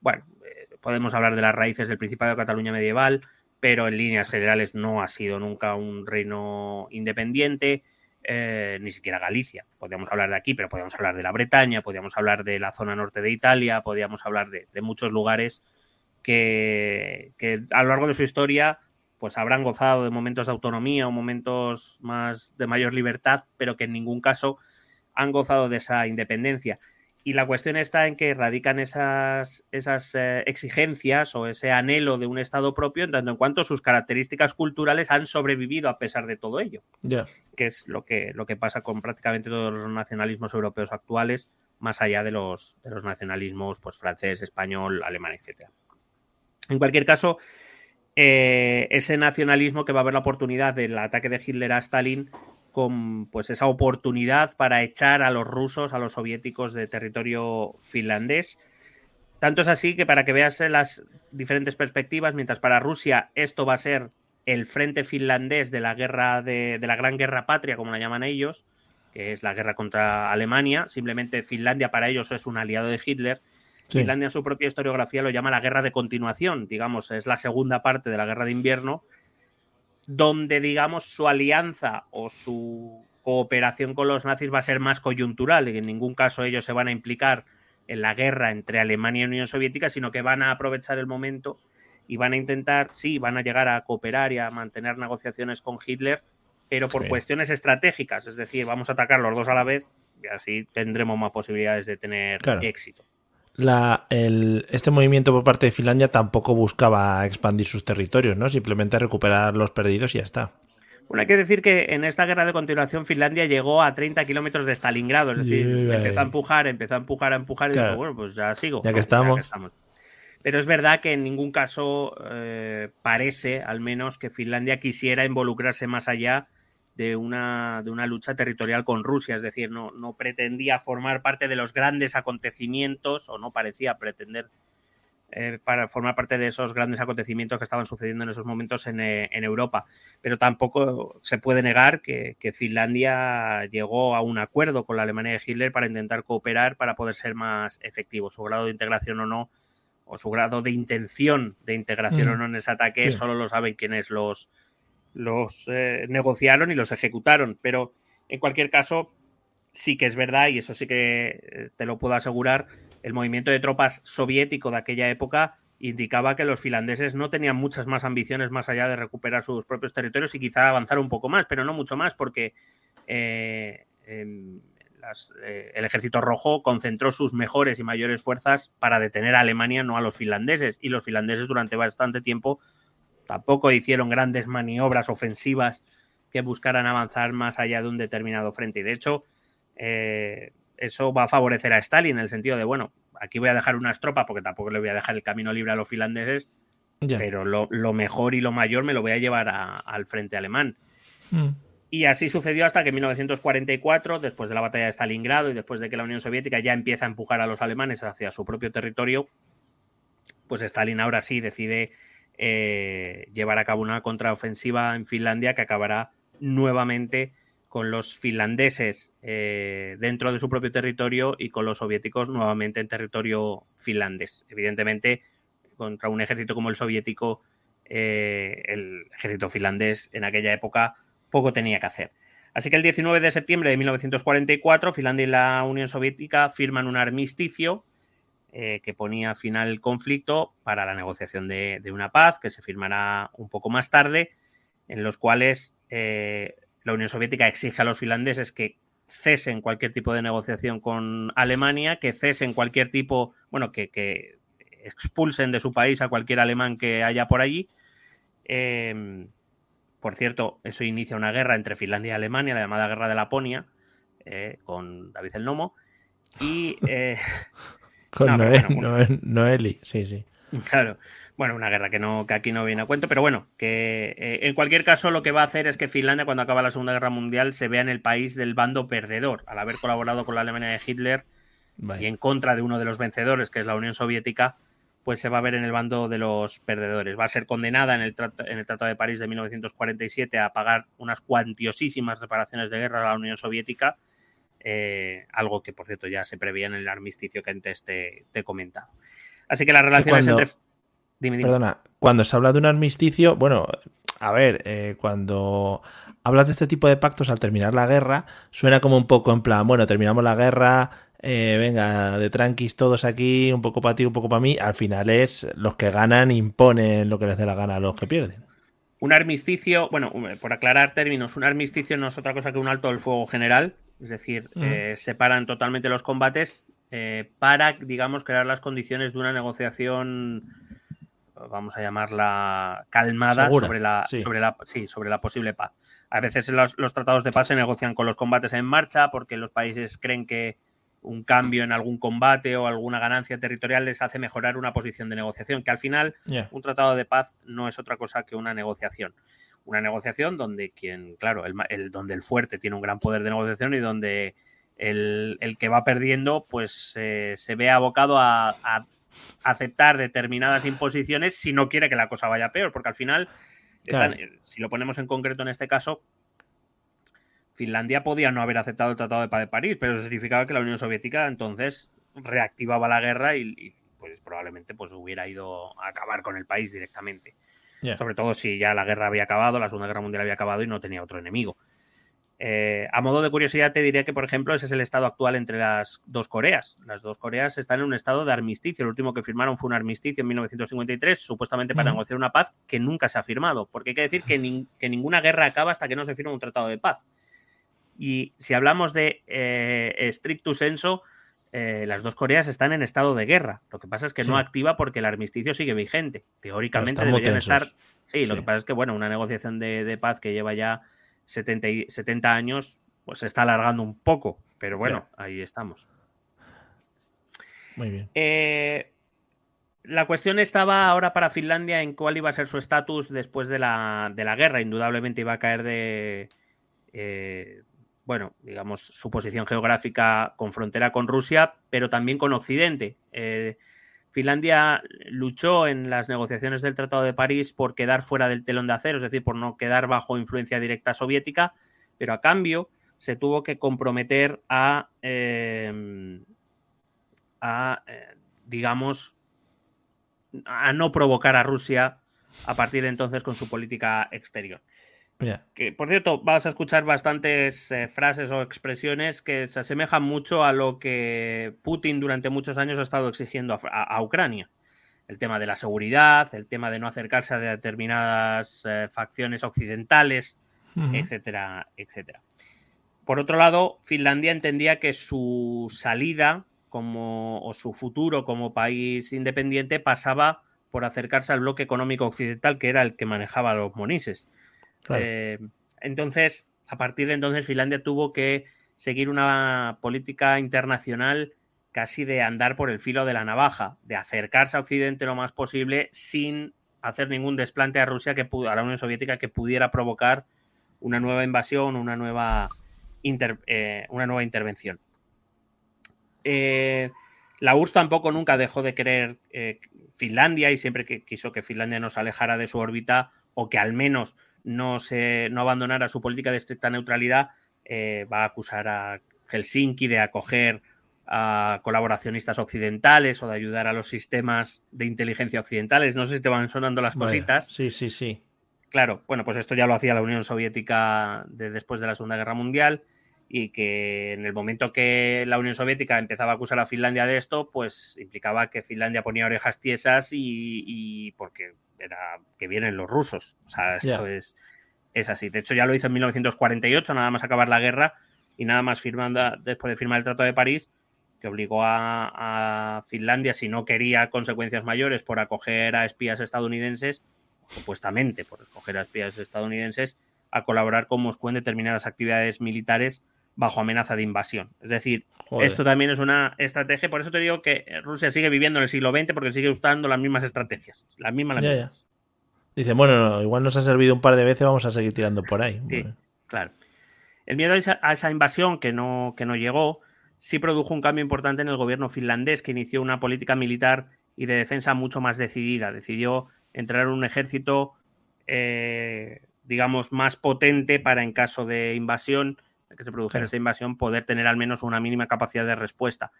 bueno, eh, podemos hablar de las raíces del Principado de Cataluña medieval, pero en líneas generales no ha sido nunca un reino independiente, eh, ni siquiera Galicia. Podríamos hablar de aquí, pero podríamos hablar de la Bretaña, podríamos hablar de la zona norte de Italia, podríamos hablar de, de muchos lugares que, que a lo largo de su historia pues habrán gozado de momentos de autonomía o momentos más de mayor libertad, pero que en ningún caso han gozado de esa independencia. Y la cuestión está en que radican esas, esas eh, exigencias o ese anhelo de un Estado propio en tanto en cuanto sus características culturales han sobrevivido a pesar de todo ello, que es lo que, lo que pasa con prácticamente todos los nacionalismos europeos actuales, más allá de los, de los nacionalismos pues, francés, español, alemán, etc. En cualquier caso, eh, ese nacionalismo que va a ver la oportunidad del ataque de Hitler a Stalin con pues esa oportunidad para echar a los rusos, a los soviéticos de territorio finlandés. Tanto es así que para que veas las diferentes perspectivas, mientras para Rusia esto va a ser el frente finlandés de la guerra de, de la gran guerra patria, como la llaman ellos, que es la guerra contra Alemania, simplemente Finlandia para ellos es un aliado de Hitler, Sí. Finlandia en su propia historiografía lo llama la guerra de continuación, digamos, es la segunda parte de la guerra de invierno, donde, digamos, su alianza o su cooperación con los nazis va a ser más coyuntural y en ningún caso ellos se van a implicar en la guerra entre Alemania y Unión Soviética, sino que van a aprovechar el momento y van a intentar, sí, van a llegar a cooperar y a mantener negociaciones con Hitler, pero por Sí. cuestiones estratégicas, es decir, vamos a atacar los dos a la vez y así tendremos más posibilidades de tener Claro. éxito. La, el- este movimiento por parte de Finlandia tampoco buscaba expandir sus territorios, ¿no? Simplemente recuperar los perdidos y ya está. Bueno, hay que decir que en esta guerra de continuación Finlandia llegó a 30 kilómetros de Stalingrado, es decir, Yeah. empezó a empujar, empezó a empujar, a empujar y dijo, bueno, pues ya sigo. Ya que estamos. Pero es verdad que en ningún caso eh, parece, al menos, que Finlandia quisiera involucrarse más allá de una, de una lucha territorial con Rusia, es decir, no, no pretendía formar parte de los grandes acontecimientos, o no parecía pretender eh, para formar parte de esos grandes acontecimientos que estaban sucediendo en esos momentos en, eh, en Europa. Pero tampoco se puede negar que, que Finlandia llegó a un acuerdo con la Alemania de Hitler para intentar cooperar para poder ser más efectivo. Su grado de integración o no, o su grado de intención de integración Mm. o no en ese ataque, Sí. solo lo saben quienes los, los eh, negociaron y los ejecutaron. Pero en cualquier caso, sí que es verdad, y eso sí que eh, te lo puedo asegurar, el movimiento de tropas soviético de aquella época indicaba que los finlandeses no tenían muchas más ambiciones más allá de recuperar sus propios territorios y quizá avanzar un poco más, pero no mucho más porque eh, em, el ejército rojo concentró sus mejores y mayores fuerzas para detener a Alemania, no a los finlandeses. Y los finlandeses durante bastante tiempo tampoco hicieron grandes maniobras ofensivas que buscaran avanzar más allá de un determinado frente. Y de hecho, eh, eso va a favorecer a Stalin en el sentido de, bueno, aquí voy a dejar unas tropas porque tampoco le voy a dejar el camino libre a los finlandeses, pero lo, lo mejor y lo mayor me lo voy a llevar a- al frente alemán. Mm. Y así sucedió hasta que en 1944, después de la batalla de Stalingrado y después de que la Unión Soviética ya empieza a empujar a los alemanes hacia su propio territorio, pues Stalin ahora sí decide eh, llevar a cabo una contraofensiva en Finlandia que acabará nuevamente con los finlandeses eh, dentro de su propio territorio y con los soviéticos nuevamente en territorio finlandés. Evidentemente, contra un ejército como el soviético, eh, el ejército finlandés en aquella época poco tenía que hacer. Así que el 19 de septiembre de 1944, Finlandia y la Unión Soviética firman un armisticio eh, que ponía fin al conflicto para la negociación de, una paz que se firmará un poco más tarde, en los cuales eh, la Unión Soviética exige a los finlandeses que cesen cualquier tipo de negociación con Alemania, que cesen cualquier tipo, bueno, que, expulsen de su país a cualquier alemán que haya por allí. Em, por cierto, eso inicia una guerra entre Finlandia y Alemania, la llamada Guerra de Laponia, eh, con David el Nomo. Y. (laughs) Con Noeli, sí, sí. Claro. Bueno, una guerra que, no, que aquí no viene a cuento, pero bueno, que eh, en cualquier caso lo que va a hacer es que Finlandia, cuando acaba la Segunda Guerra Mundial, se vea en el país del bando perdedor, al haber colaborado con la Alemania de Hitler y en contra de uno de los vencedores, que es la Unión Soviética, pues se va a ver en el bando de los perdedores. Va a ser condenada en el, en el Tratado de París de 1947 a pagar unas cuantiosísimas reparaciones de guerra a la Unión Soviética eh, algo que por cierto ya se preveía en el armisticio que antes te, he comentado. Así que las relaciones entre... Perdona, cuando se habla de un armisticio, bueno, a ver, eh, cuando hablas de este tipo de pactos al terminar la guerra, suena como un poco en plan, bueno, terminamos la guerra, eh, venga, de tranquis todos aquí, un poco para ti, un poco para mí, al final es los que ganan imponen lo que les dé la gana a los que pierden. Un armisticio, bueno, por aclarar términos, un armisticio no es otra cosa que un alto del fuego general, es decir, eh, separan totalmente los combates eh, para, digamos, crear las condiciones de una negociación, vamos a llamarla calmada, sobre la, sobre, la, sí, sobre la posible paz. A veces los, los, tratados de paz se negocian con los combates en marcha porque los países creen que un cambio en algún combate o alguna ganancia territorial les hace mejorar una posición de negociación, que al final un tratado de paz no es otra cosa que una negociación una negociación donde quien, claro, el, donde el fuerte tiene un gran poder de negociación y donde el, que va perdiendo, pues eh, se ve abocado a, aceptar determinadas imposiciones si no quiere que la cosa vaya peor, porque al final, si lo ponemos en concreto en este caso, Finlandia podía no haber aceptado el Tratado de Paz de París, pero eso significaba que la Unión Soviética entonces reactivaba la guerra y, y pues probablemente pues hubiera ido a acabar con el país directamente. Sobre todo si ya la guerra había acabado, la Segunda Guerra Mundial había acabado y no tenía otro enemigo. Eh, a modo de curiosidad, te diría que, por ejemplo, ese es el estado actual entre las dos Coreas. Las dos Coreas están en un estado de armisticio. El último que firmaron fue un armisticio en 1953, supuestamente para negociar una paz que nunca se ha firmado. Porque hay que decir que, que, ninguna guerra acaba hasta que no se firme un tratado de paz. Y si hablamos de eh, stricto senso, eh, las dos Coreas están en estado de guerra. Lo que pasa es que no activa porque el armisticio sigue vigente. Teóricamente deberían estar. Sí, lo que pasa es que, bueno, una negociación de, paz que lleva ya 70, 70, años, pues se está alargando un poco. Pero bueno, ahí estamos. Muy bien. Eh, la cuestión estaba ahora para Finlandia en cuál iba a ser su estatus después de la, de la, guerra. Indudablemente iba a caer de. Eh, bueno, digamos, su posición geográfica con frontera con Rusia, pero también con Occidente. Eh, Finlandia luchó en las negociaciones del Tratado de París por quedar fuera del telón de acero, es decir, por no quedar bajo influencia directa soviética, pero a cambio se tuvo que comprometer a, eh, a eh, digamos, a no provocar a Rusia a partir de entonces con su política exterior. Que, por cierto, vas a escuchar bastantes eh, frases o expresiones que se asemejan mucho a lo que Putin durante muchos años ha estado exigiendo a, Ucrania. El tema de la seguridad, el tema de no acercarse a determinadas eh, facciones occidentales, etcétera, etcétera. Por otro lado, Finlandia entendía que su salida como, o su futuro como país independiente pasaba por acercarse al bloque económico occidental, que era el que manejaba los monises. Eh, entonces, a partir de entonces, Finlandia tuvo que seguir una política internacional casi de andar por el filo de la navaja, de acercarse a Occidente lo más posible sin hacer ningún desplante a Rusia, que a la Unión Soviética, que pudiera provocar una nueva invasión, una nueva, eh, una nueva intervención. Eh, la URSS tampoco nunca dejó de querer Finlandia y siempre que quiso que Finlandia nos alejara de su órbita o que al menos no, se, no abandonara su política de estricta neutralidad, eh, va a acusar a Helsinki de acoger a colaboracionistas occidentales o de ayudar a los sistemas de inteligencia occidentales. No sé si te van sonando las cositas. sí, sí, sí. Claro, bueno, pues esto ya lo hacía la Unión Soviética después de la Segunda Guerra Mundial. Y que en el momento que la Unión Soviética empezaba a acusar a Finlandia de esto, pues implicaba que Finlandia ponía orejas tiesas y, porque era que vienen los rusos. O sea, esto es, es así. De hecho, ya lo hizo en 1948, nada más acabar la guerra y nada más firmando, después de firmar el Tratado de París, que obligó a, Finlandia, si no quería consecuencias mayores por acoger a espías estadounidenses, supuestamente por escoger a espías estadounidenses, a colaborar con Moscú en determinadas actividades militares bajo amenaza de invasión. Es decir, esto también es una estrategia, por eso te digo que Rusia sigue viviendo en el siglo XX porque sigue usando las mismas estrategias, las mismas. Las Dice, bueno, igual nos ha servido un par de veces, vamos a seguir tirando por ahí. Sí, claro. El miedo a esa invasión que no, que no llegó sí produjo un cambio importante en el gobierno finlandés, que inició una política militar y de defensa mucho más decidida. Decidió entrar en un ejército, eh, digamos, más potente para en caso de invasión, que se produjera esa invasión, poder tener al menos una mínima capacidad de respuesta.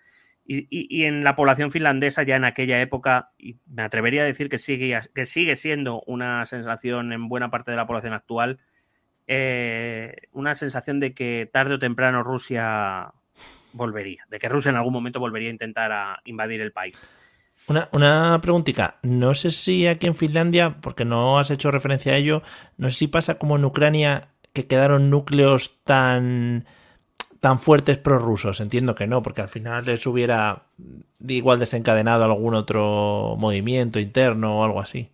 Y, en la población finlandesa ya en aquella época, y me atrevería a decir que sigue, que sigue siendo una sensación en buena parte de la población actual, eh, una sensación de que tarde o temprano Rusia volvería, de que Rusia en algún momento volvería a intentar a invadir el país. Una, una preguntita, no sé si aquí en Finlandia, porque no has hecho referencia a ello, no sé si pasa como en Ucrania que quedaron núcleos tan, tan fuertes prorrusos. Entiendo que no, porque al final les hubiera igual desencadenado algún otro movimiento interno o algo así.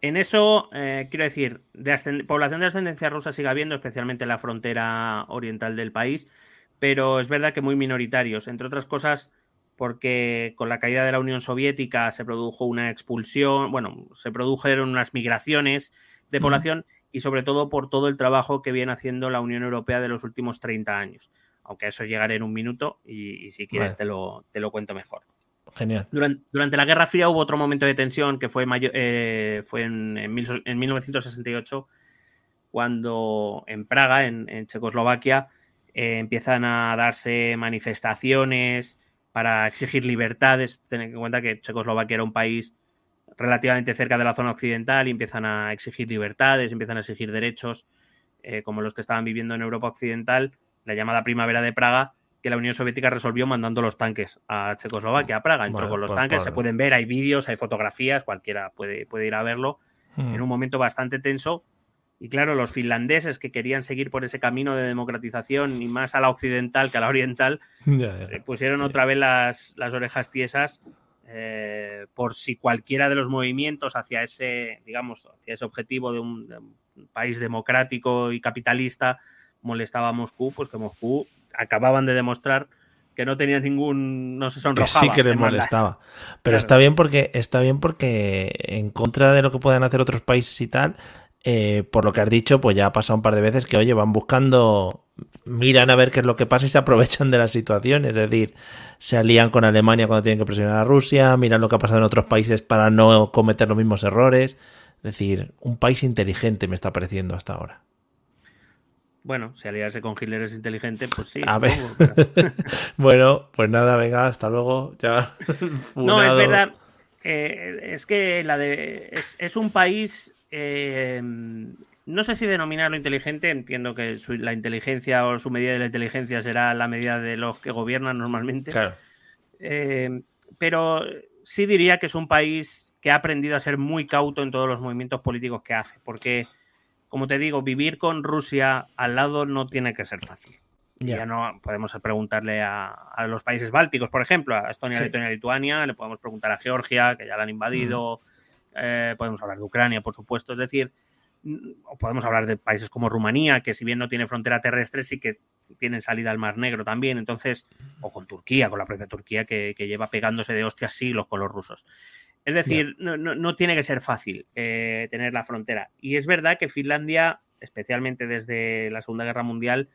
En eso, eh, quiero decir, de población de ascendencia rusa sigue habiendo, especialmente en la frontera oriental del país, pero es verdad que muy minoritarios, entre otras cosas porque con la caída de la Unión Soviética se produjo una expulsión, bueno, se produjeron unas migraciones de población y sobre todo por todo el trabajo que viene haciendo la Unión Europea de los últimos 30 años. Aunque a eso llegaré en un minuto y, si quieres te, lo, te lo cuento mejor. Genial. Durante, la Guerra Fría hubo otro momento de tensión que fue, eh, fue en, en, 1968, cuando en Praga, en Checoslovaquia, eh, empiezan a darse manifestaciones para exigir libertades. Ten en cuenta que Checoslovaquia era un país relativamente cerca de la zona occidental y empiezan a exigir libertades, empiezan a exigir derechos eh, como los que estaban viviendo en Europa Occidental, la llamada Primavera de Praga, que la Unión Soviética resolvió mandando los tanques a Checoslovaquia, a Praga. Entró con los tanques, se pueden ver, hay vídeos, hay fotografías, cualquiera puede, puede ir a verlo, hmm. en un momento bastante tenso y claro, los finlandeses que querían seguir por ese camino de democratización y más a la occidental que a la oriental, (laughs) eh, pusieron otra vez las, orejas tiesas eh, por si cualquiera de los movimientos hacia ese, digamos, hacia ese objetivo de un, país democrático y capitalista molestaba a Moscú, pues que Moscú acababan de demostrar que no tenía ningún no se sonrojaba que sí que les molestaba. Pero está bien porque está bien porque en contra de lo que puedan hacer otros países y tal eh, por lo que has dicho, pues ya ha pasado un par de veces que, oye, van buscando, miran a ver qué es lo que pasa y se aprovechan de la situación. Es decir, se alían con Alemania cuando tienen que presionar a Rusia, miran lo que ha pasado en otros países para no cometer los mismos errores. Es decir, un país inteligente me está pareciendo hasta ahora. Bueno, si aliarse con Hitler es inteligente, pues sí. A ver. (laughs) bueno, pues nada, venga, hasta luego. Ya. (laughs) no, es verdad. Eh, es que la de, es un país eh, no sé si denominarlo inteligente, entiendo que la inteligencia o su medida de la inteligencia será la medida de los que gobiernan normalmente. Eh, pero sí diría que es un país que ha aprendido a ser muy cauto en todos los movimientos políticos que hace, porque, como te digo, vivir con Rusia al lado no tiene que ser fácil. Ya no podemos preguntarle a, los países bálticos, por ejemplo, a Estonia, Letonia, Lituania, le podemos preguntar a Georgia, que ya la han invadido. Eh, podemos hablar de Ucrania, por supuesto, es decir, o podemos hablar de países como Rumanía, que si bien no tiene frontera terrestre, sí que tienen salida al Mar Negro también, entonces, o con Turquía, con la propia Turquía que, lleva pegándose de hostias siglos con los rusos. Es decir, no, tiene que ser fácil eh, tener la frontera. Y es verdad que Finlandia, especialmente desde la Segunda Guerra Mundial,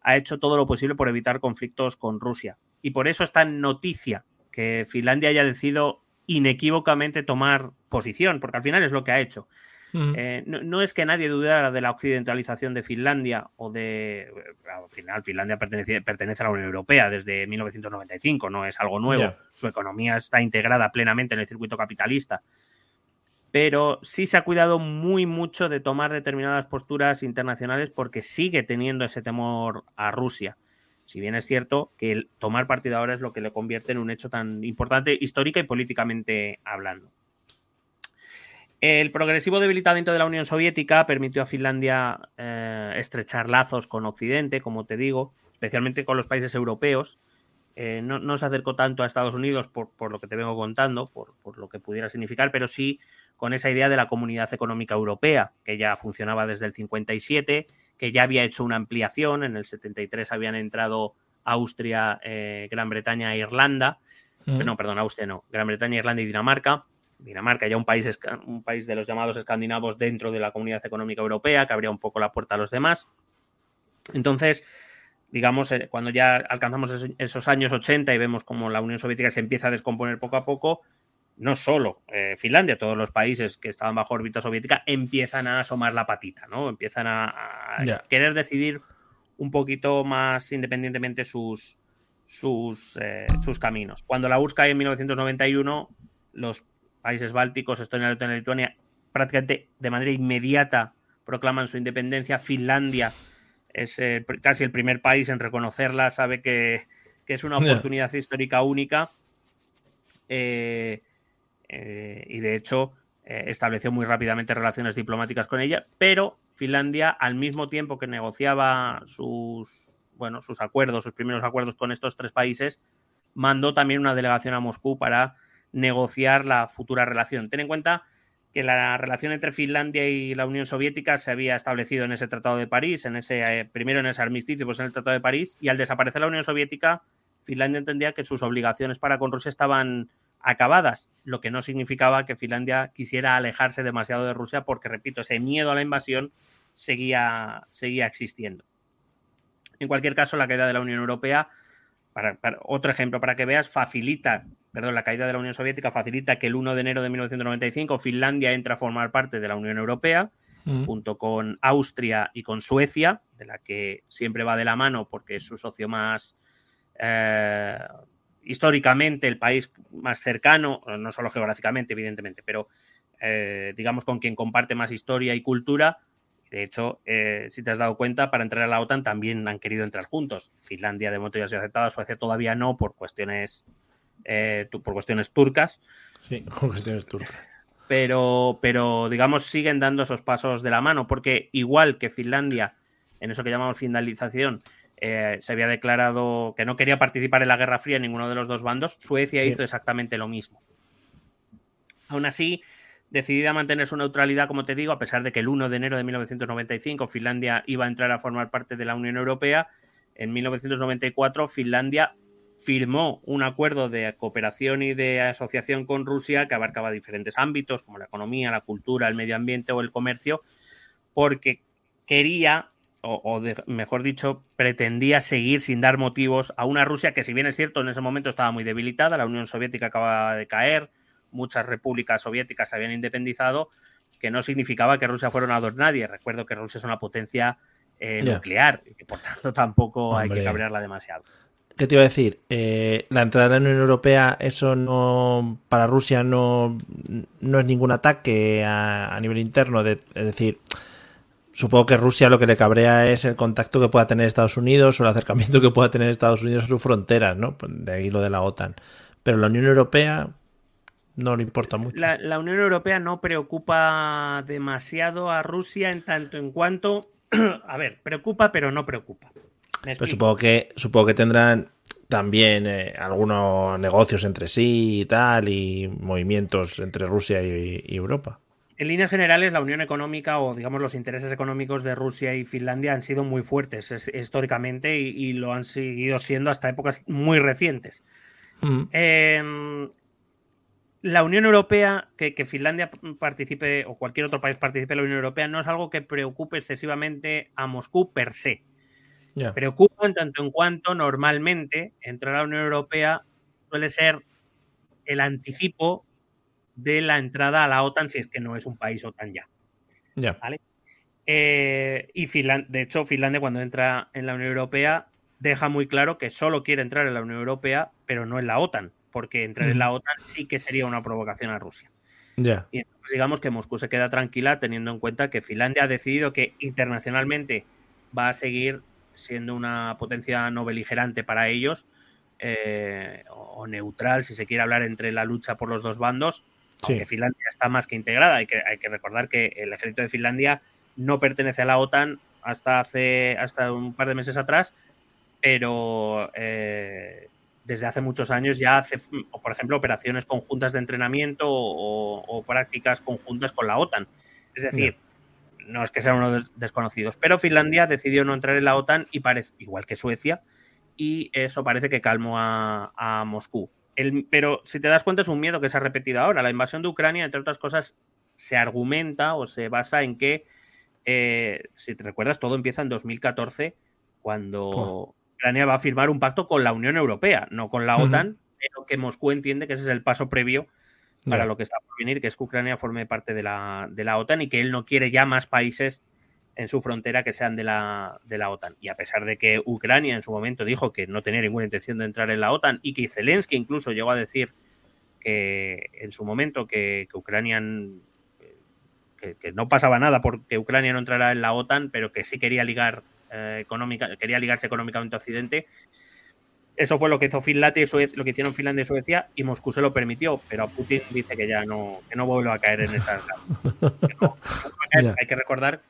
ha hecho todo lo posible por evitar conflictos con Rusia. Y por eso está en noticia que Finlandia haya decidido inequívocamente tomar posición, porque al final es lo que ha hecho. Eh, no, es que nadie dudara de la occidentalización de Finlandia o de. Al final, Finlandia pertenece, pertenece a la Unión Europea desde 1995, no es algo nuevo. Su economía está integrada plenamente en el circuito capitalista. Pero sí se ha cuidado muy mucho de tomar determinadas posturas internacionales porque sigue teniendo ese temor a Rusia. Si bien es cierto que el tomar partido ahora es lo que le convierte en un hecho tan importante histórica y políticamente hablando. El progresivo debilitamiento de la Unión Soviética permitió a Finlandia eh, estrechar lazos con Occidente, como te digo, especialmente con los países europeos. Eh, no, se acercó tanto a Estados Unidos por, lo que te vengo contando, por, por, lo que pudiera significar, pero sí con esa idea de la Comunidad Económica Europea, que ya funcionaba desde el 57 que ya había hecho una ampliación. En el 73 habían entrado Austria, eh, Gran Bretaña e Irlanda. No, perdón, Austria no. Gran Bretaña, Irlanda y Dinamarca. Dinamarca ya un país, un país de los llamados escandinavos dentro de la Comunidad Económica Europea, que abría un poco la puerta a los demás. Entonces, digamos, eh, cuando ya alcanzamos esos años 80 y vemos cómo la Unión Soviética se empieza a descomponer poco a poco, no solo eh, Finlandia, todos los países que estaban bajo órbita soviética empiezan a asomar la patita, ¿no? Empiezan a, querer decidir un poquito más independientemente sus, sus, eh, sus caminos. Cuando la URSS cae en 1991, los países bálticos, Estonia, Letonia y Lituania, prácticamente de manera inmediata proclaman su independencia. Finlandia es casi el primer país en reconocerla, sabe que, es una oportunidad histórica única. Eh, eh, y de hecho eh, estableció muy rápidamente relaciones diplomáticas con ella, pero Finlandia, al mismo tiempo que negociaba sus, bueno, sus acuerdos, sus primeros acuerdos con estos tres países, mandó también una delegación a Moscú para negociar la futura relación. Ten en cuenta que la relación entre Finlandia y la Unión Soviética se había establecido en ese Tratado de París, en ese eh, primero en ese armisticio, pues en el Tratado de París, y al desaparecer la Unión Soviética, Finlandia entendía que sus obligaciones para con Rusia estaban acabadas, lo que no significaba que Finlandia quisiera alejarse demasiado de Rusia porque, repito, ese miedo a la invasión seguía, seguía existiendo. En cualquier caso, la caída de la Unión Europea, para, otro ejemplo para que veas, facilita, perdón, la caída de la Unión Soviética facilita que el 1 de enero de 1995 Finlandia entre a formar parte de la Unión Europea, junto con Austria y con Suecia, de la que siempre va de la mano porque es su socio más, eh, históricamente el país más cercano, no solo geográficamente, evidentemente, pero eh, digamos con quien comparte más historia y cultura. De hecho, eh, si te has dado cuenta, para entrar a la OTAN también han querido entrar juntos. Finlandia de momento ya se ha aceptado, Suecia todavía no por cuestiones, eh, por cuestiones turcas. Sí, (laughs) por cuestiones turcas. Pero, pero, digamos, siguen dando esos pasos de la mano, porque igual que Finlandia, en eso que llamamos finalización, eh, se había declarado que no quería participar en la Guerra Fría en ninguno de los dos bandos. Suecia hizo exactamente lo mismo. Aún así, decidida a mantener su neutralidad, como te digo, a pesar de que el 1 de enero de 1995 Finlandia iba a entrar a formar parte de la Unión Europea, en 1994 Finlandia firmó un acuerdo de cooperación y de asociación con Rusia que abarcaba diferentes ámbitos como la economía, la cultura, el medio ambiente o el comercio, porque quería o, mejor dicho, pretendía seguir sin dar motivos a una Rusia que, si bien es cierto, en ese momento estaba muy debilitada, la Unión Soviética acababa de caer, muchas repúblicas soviéticas se habían independizado, que no significaba que Rusia fuera una nadie. Recuerdo que Rusia es una potencia eh, nuclear y que por tanto tampoco hay que cabrearla demasiado. ¿Qué te iba a decir? Eh, la entrada en la Unión Europea, eso no para Rusia no, no es ningún ataque a, nivel interno, de, es decir, Supongo que Rusia lo que le cabrea es el contacto que pueda tener Estados Unidos o el acercamiento que pueda tener Estados Unidos a sus fronteras, ¿no? Pues de ahí lo de la OTAN. Pero la Unión Europea no le importa mucho. La, Unión Europea no preocupa demasiado a Rusia en tanto en cuanto. (clears throat) a ver, preocupa, pero no preocupa. Pues supongo que, supongo que tendrán también eh, algunos negocios entre sí y tal, y movimientos entre Rusia y Europa. En líneas generales, la unión económica o, digamos, los intereses económicos de Rusia y Finlandia han sido muy fuertes históricamente y, lo han seguido siendo hasta épocas muy recientes. Mm. Em, la Unión Europea, que, Finlandia participe o cualquier otro país participe en la Unión Europea, no es algo que preocupe excesivamente a Moscú per se. Preocupa en tanto en cuanto normalmente entrar a la Unión Europea suele ser el anticipo de la entrada a la OTAN si es que no es un país OTAN ya. Ya. Eh, y Finlandia, de hecho, Finlandia cuando entra en la Unión Europea deja muy claro que solo quiere entrar en la Unión Europea, pero no en la OTAN, porque entrar en la OTAN sí que sería una provocación a Rusia. Ya. Y entonces digamos que Moscú se queda tranquila teniendo en cuenta que Finlandia ha decidido que internacionalmente va a seguir siendo una potencia no beligerante para ellos, eh, o neutral, si se quiere hablar entre la lucha por los dos bandos, aunque Finlandia está más que integrada. Hay que, hay que recordar que el ejército de Finlandia no pertenece a la OTAN hasta hace hasta un par de meses atrás, pero eh, desde hace muchos años ya hace, por ejemplo, operaciones conjuntas de entrenamiento o, prácticas conjuntas con la OTAN. Es decir, no es que sean unos desconocidos, pero Finlandia decidió no entrar en la OTAN y parece, igual que Suecia, y eso parece que calmó a, Moscú. pero si te das cuenta es un miedo que se ha repetido ahora. La invasión de Ucrania, entre otras cosas, se argumenta o se basa en que, eh, si te recuerdas, todo empieza en 2014, cuando Ucrania va a firmar un pacto con la Unión Europea, no con la OTAN, pero que Moscú entiende que ese es el paso previo para lo que está por venir, que es que Ucrania forme parte de la, de la OTAN y que él no quiere ya más países en su frontera que sean de la, de la OTAN. Y a pesar de que Ucrania en su momento dijo que no tenía ninguna intención de entrar en la OTAN y que Zelensky incluso llegó a decir que en su momento que, Ucrania que, no pasaba nada porque Ucrania no entrara en la OTAN, pero que sí quería ligar eh, económica, quería ligarse económicamente a Occidente. Eso fue lo que hizo Finlandia y Suecia, lo que hicieron Finlandia y Suecia, y Moscú se lo permitió, pero Putin dice que ya no, que no vuelve a caer en esa. (laughs) Hay que recordar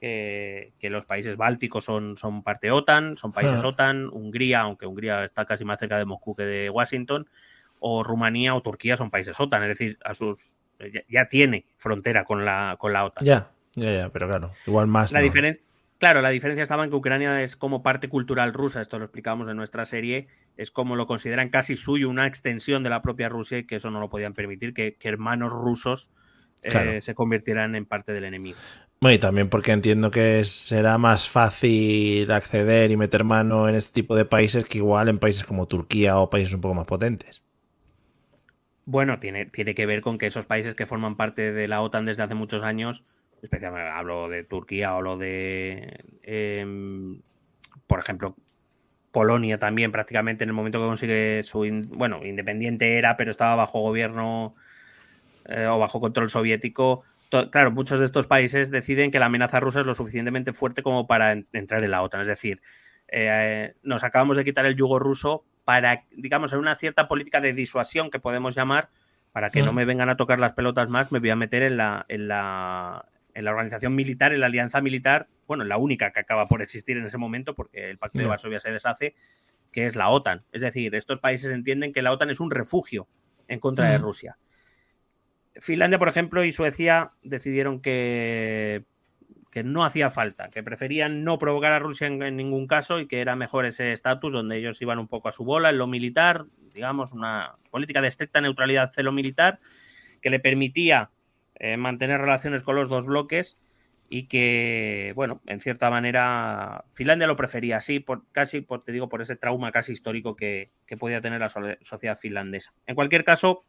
que, los países bálticos son, son parte OTAN, son países OTAN, Hungría, aunque Hungría está casi más cerca de Moscú que de Washington, o Rumanía o Turquía son países OTAN, es decir, a sus ya, tiene frontera con la, con la OTAN. Ya, ya, ya, pero claro, igual más. La diferencia, claro, la diferencia estaba en que Ucrania es como parte cultural rusa, esto lo explicamos en nuestra serie, es como lo consideran casi suyo, una extensión de la propia Rusia y que eso no lo podían permitir, que, hermanos rusos eh, se convirtieran en parte del enemigo. Bueno, y también porque entiendo que será más fácil acceder y meter mano en este tipo de países que igual en países como Turquía o países un poco más potentes. Bueno, tiene, tiene que ver con que esos países que forman parte de la OTAN desde hace muchos años, especialmente hablo de Turquía o lo de, em, por ejemplo, Polonia también prácticamente en el momento que consigue su, bueno, independiente era, pero estaba bajo gobierno eh, o bajo control soviético, claro, muchos de estos países deciden que la amenaza rusa es lo suficientemente fuerte como para entrar en la OTAN. Es decir, eh, nos acabamos de quitar el yugo ruso para, digamos, en una cierta política de disuasión que podemos llamar, para que no mm. me vengan a tocar las pelotas más, me voy a meter en la, en la, en la organización militar, en la alianza militar, bueno, la única que acaba por existir en ese momento, porque el Pacto de Varsovia se deshace, que es la OTAN. Es decir, estos países entienden que la OTAN es un refugio en contra de. Rusia. Finlandia, por ejemplo, y Suecia decidieron que, que no hacía falta, que preferían no provocar a Rusia en, ningún caso y que era mejor ese estatus donde ellos iban un poco a su bola en lo militar, digamos, una política de estricta neutralidad celo militar que le permitía eh, mantener relaciones con los dos bloques y que, bueno, en cierta manera Finlandia lo prefería así, por, casi, por, te digo, por ese trauma casi histórico que, que podía tener la sociedad finlandesa. En cualquier caso,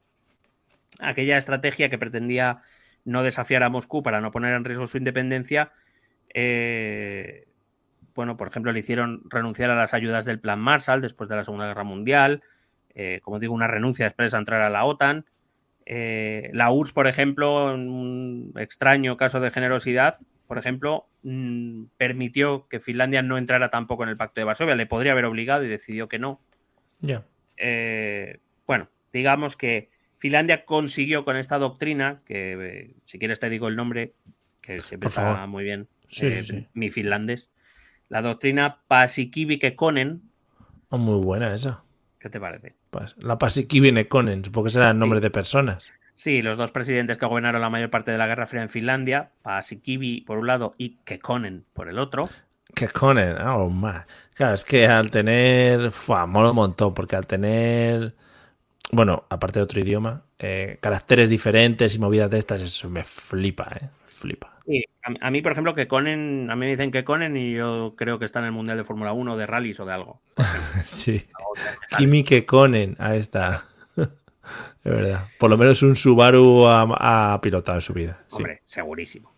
aquella estrategia que pretendía no desafiar a Moscú para no poner en riesgo su independencia, eh, bueno, por ejemplo, le hicieron renunciar a las ayudas del Plan Marshall después de la Segunda Guerra Mundial, eh, como digo, una renuncia expresa a entrar a la OTAN. Eh, la URSS, por ejemplo, en un extraño caso de generosidad, por ejemplo, mm, permitió que Finlandia no entrara tampoco en el Pacto de Varsovia. Le podría haber obligado y decidió que no. Ya. bueno, digamos que Finlandia consiguió con esta doctrina, que eh, si quieres te digo el nombre, que siempre está muy bien, eh, mi finlandés, la doctrina Paasikivi-Kekkonen. Oh, muy buena esa. ¿Qué te parece? Pues la Paasikivi-Kekkonen, supongo que será el nombre de personas. Sí, los dos presidentes que gobernaron la mayor parte de la Guerra Fría en Finlandia, Paasikivi por un lado y Kekkonen por el otro. Kekkonen, oh, más. Claro, es que al tener. Fua, mola un montón, porque al tener bueno, aparte de otro idioma, eh, caracteres diferentes y movidas de estas, eso me flipa, ¿eh? Flipa. Sí, a, mí, por ejemplo, que Conen, a mí me dicen que Conen y yo creo que está en el Mundial de Fórmula 1, de rallies o de algo. (laughs) sí. Kimi que Conen, ahí está. (laughs) De verdad. Por lo menos un Subaru ha, pilotado en su vida. Hombre, segurísimo.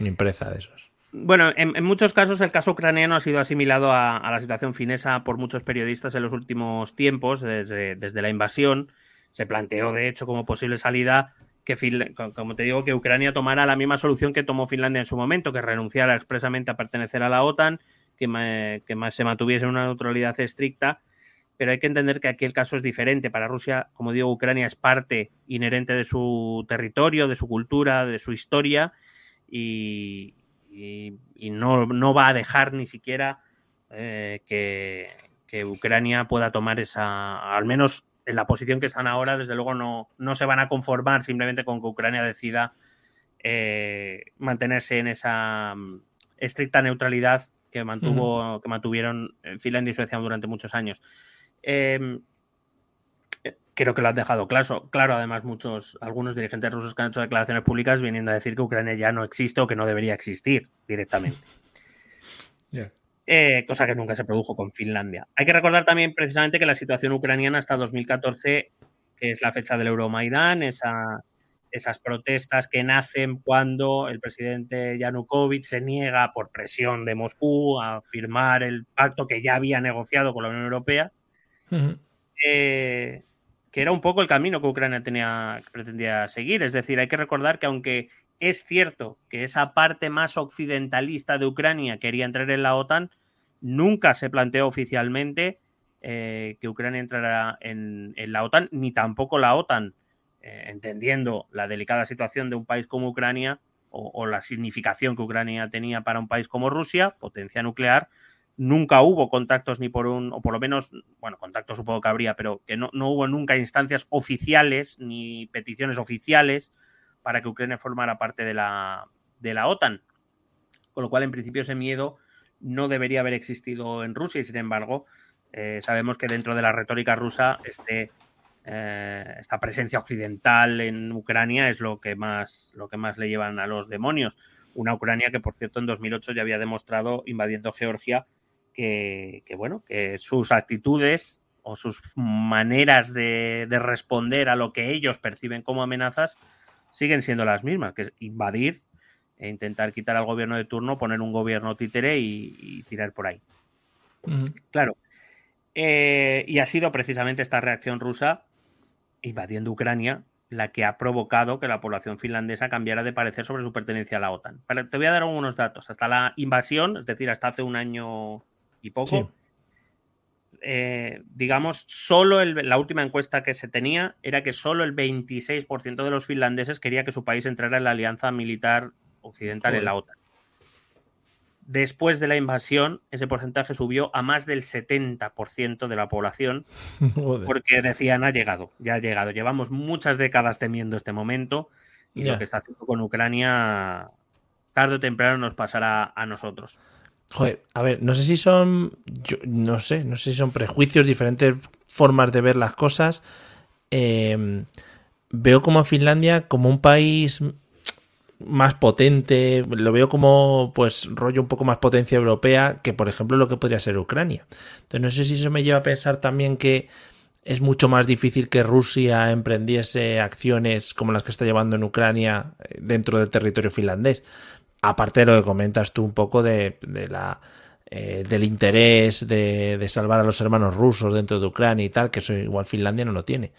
Una empresa de esos. Bueno, en, muchos casos el caso ucraniano ha sido asimilado a, la situación finesa por muchos periodistas en los últimos tiempos, desde, la invasión. Se planteó, de hecho, como posible salida que, como te digo, que Ucrania tomara la misma solución que tomó Finlandia en su momento, que renunciara expresamente a pertenecer a la OTAN, que, más se mantuviese una neutralidad estricta, pero hay que entender que aquí el caso es diferente. Para Rusia, como digo, Ucrania es parte inherente de su territorio, de su cultura, de su historia y, no, va a dejar ni siquiera eh, que, que, Ucrania pueda tomar esa, al menos en la posición que están ahora, desde luego no, no se van a conformar simplemente con que Ucrania decida eh, mantenerse en esa mm, estricta neutralidad que, mantuvo, que mantuvieron Finlandia y Suecia durante muchos años. Em, creo que lo han dejado claro. Claro, además, muchos, algunos dirigentes rusos que han hecho declaraciones públicas viniendo a decir que Ucrania ya no existe o que no debería existir directamente. Eh, cosa que nunca se produjo con Finlandia. Hay que recordar también precisamente que la situación ucraniana hasta 2014, que es la fecha del Euromaidán, esa, esas protestas que nacen cuando el presidente Yanukovych se niega por presión de Moscú a firmar el pacto que ya había negociado con la Unión Europea, eh, que era un poco el camino que Ucrania tenía, pretendía seguir. Es decir, hay que recordar que aunque es cierto que esa parte más occidentalista de Ucrania quería entrar en la OTAN, nunca se planteó oficialmente eh, que Ucrania entrara en, la OTAN, ni tampoco la OTAN eh, entendiendo la delicada situación de un país como Ucrania o, la significación que Ucrania tenía para un país como Rusia, potencia nuclear, nunca hubo contactos ni por un, o por lo menos, bueno, contactos supongo que habría, pero que no, hubo nunca instancias oficiales ni peticiones oficiales para que Ucrania formara parte de la, de la OTAN. Con lo cual, en principio, ese miedo no debería haber existido en Rusia y, sin embargo, eh, sabemos que dentro de la retórica rusa este eh, esta presencia occidental en Ucrania es lo que más lo que más le llevan a los demonios. Una Ucrania que, por cierto, en 2008 ya había demostrado invadiendo Georgia que, bueno, que sus actitudes o sus maneras de, responder a lo que ellos perciben como amenazas siguen siendo las mismas, que es invadir e intentar quitar al gobierno de turno, poner un gobierno títere y, tirar por ahí. Claro. Eh, y ha sido precisamente esta reacción rusa invadiendo Ucrania la que ha provocado que la población finlandesa cambiara de parecer sobre su pertenencia a la OTAN. Pero te voy a dar algunos datos. Hasta la invasión, es decir, hasta hace un año y poco, eh, digamos, solo la última encuesta que se tenía era que solo el 26% de los finlandeses quería que su país entrara en la alianza militar occidental en la OTAN. Después de la invasión, ese porcentaje subió a más del 70% de la población, (laughs) porque decían, ha llegado, ya ha llegado. Llevamos muchas décadas temiendo este momento y lo que está haciendo con Ucrania, tarde o temprano nos pasará a nosotros. Joder, a ver, no sé si son, no sé, no sé si son prejuicios, diferentes formas de ver las cosas. Eh, veo como a Finlandia como un país más potente, lo veo como pues rollo un poco más potencia europea que por ejemplo lo que podría ser Ucrania. Entonces no sé si eso me lleva a pensar también que es mucho más difícil que Rusia emprendiese acciones como las que está llevando en Ucrania eh, dentro del territorio finlandés. Aparte de lo que comentas tú un poco de, la eh, del interés de, de, salvar a los hermanos rusos dentro de Ucrania y tal, que eso igual Finlandia no lo tiene.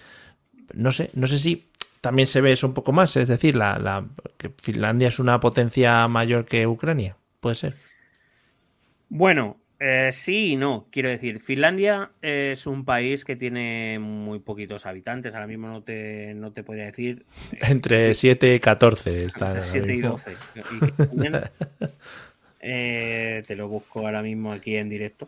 No sé, no sé si también se ve eso un poco más, es decir, la, que Finlandia es una potencia mayor que Ucrania, puede ser. Bueno, eh, sí y no, quiero decir, Finlandia es un país que tiene muy poquitos habitantes, ahora mismo no te, no te podría decir. (laughs) Entre 7 y 14 están. Entre 7 y 12. (laughs) Eh, te lo busco ahora mismo aquí en directo.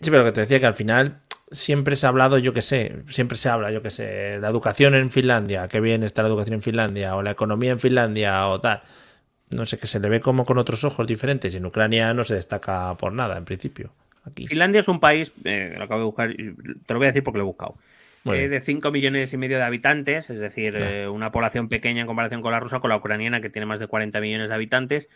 Sí, pero que te decía que al final siempre se ha hablado, yo que sé, siempre se habla, yo que sé, la educación en Finlandia, qué bien está la educación en Finlandia, o la economía en Finlandia, o tal. No sé, que se le ve como con otros ojos diferentes. Y en Ucrania no se destaca por nada, en principio. Aquí. Finlandia es un país, eh, lo acabo de buscar, te lo voy a decir porque lo he buscado. Eh, de 5 millones y medio de habitantes, es decir, eh, una población pequeña en comparación con la rusa, con la ucraniana, que tiene más de 40 millones de habitantes,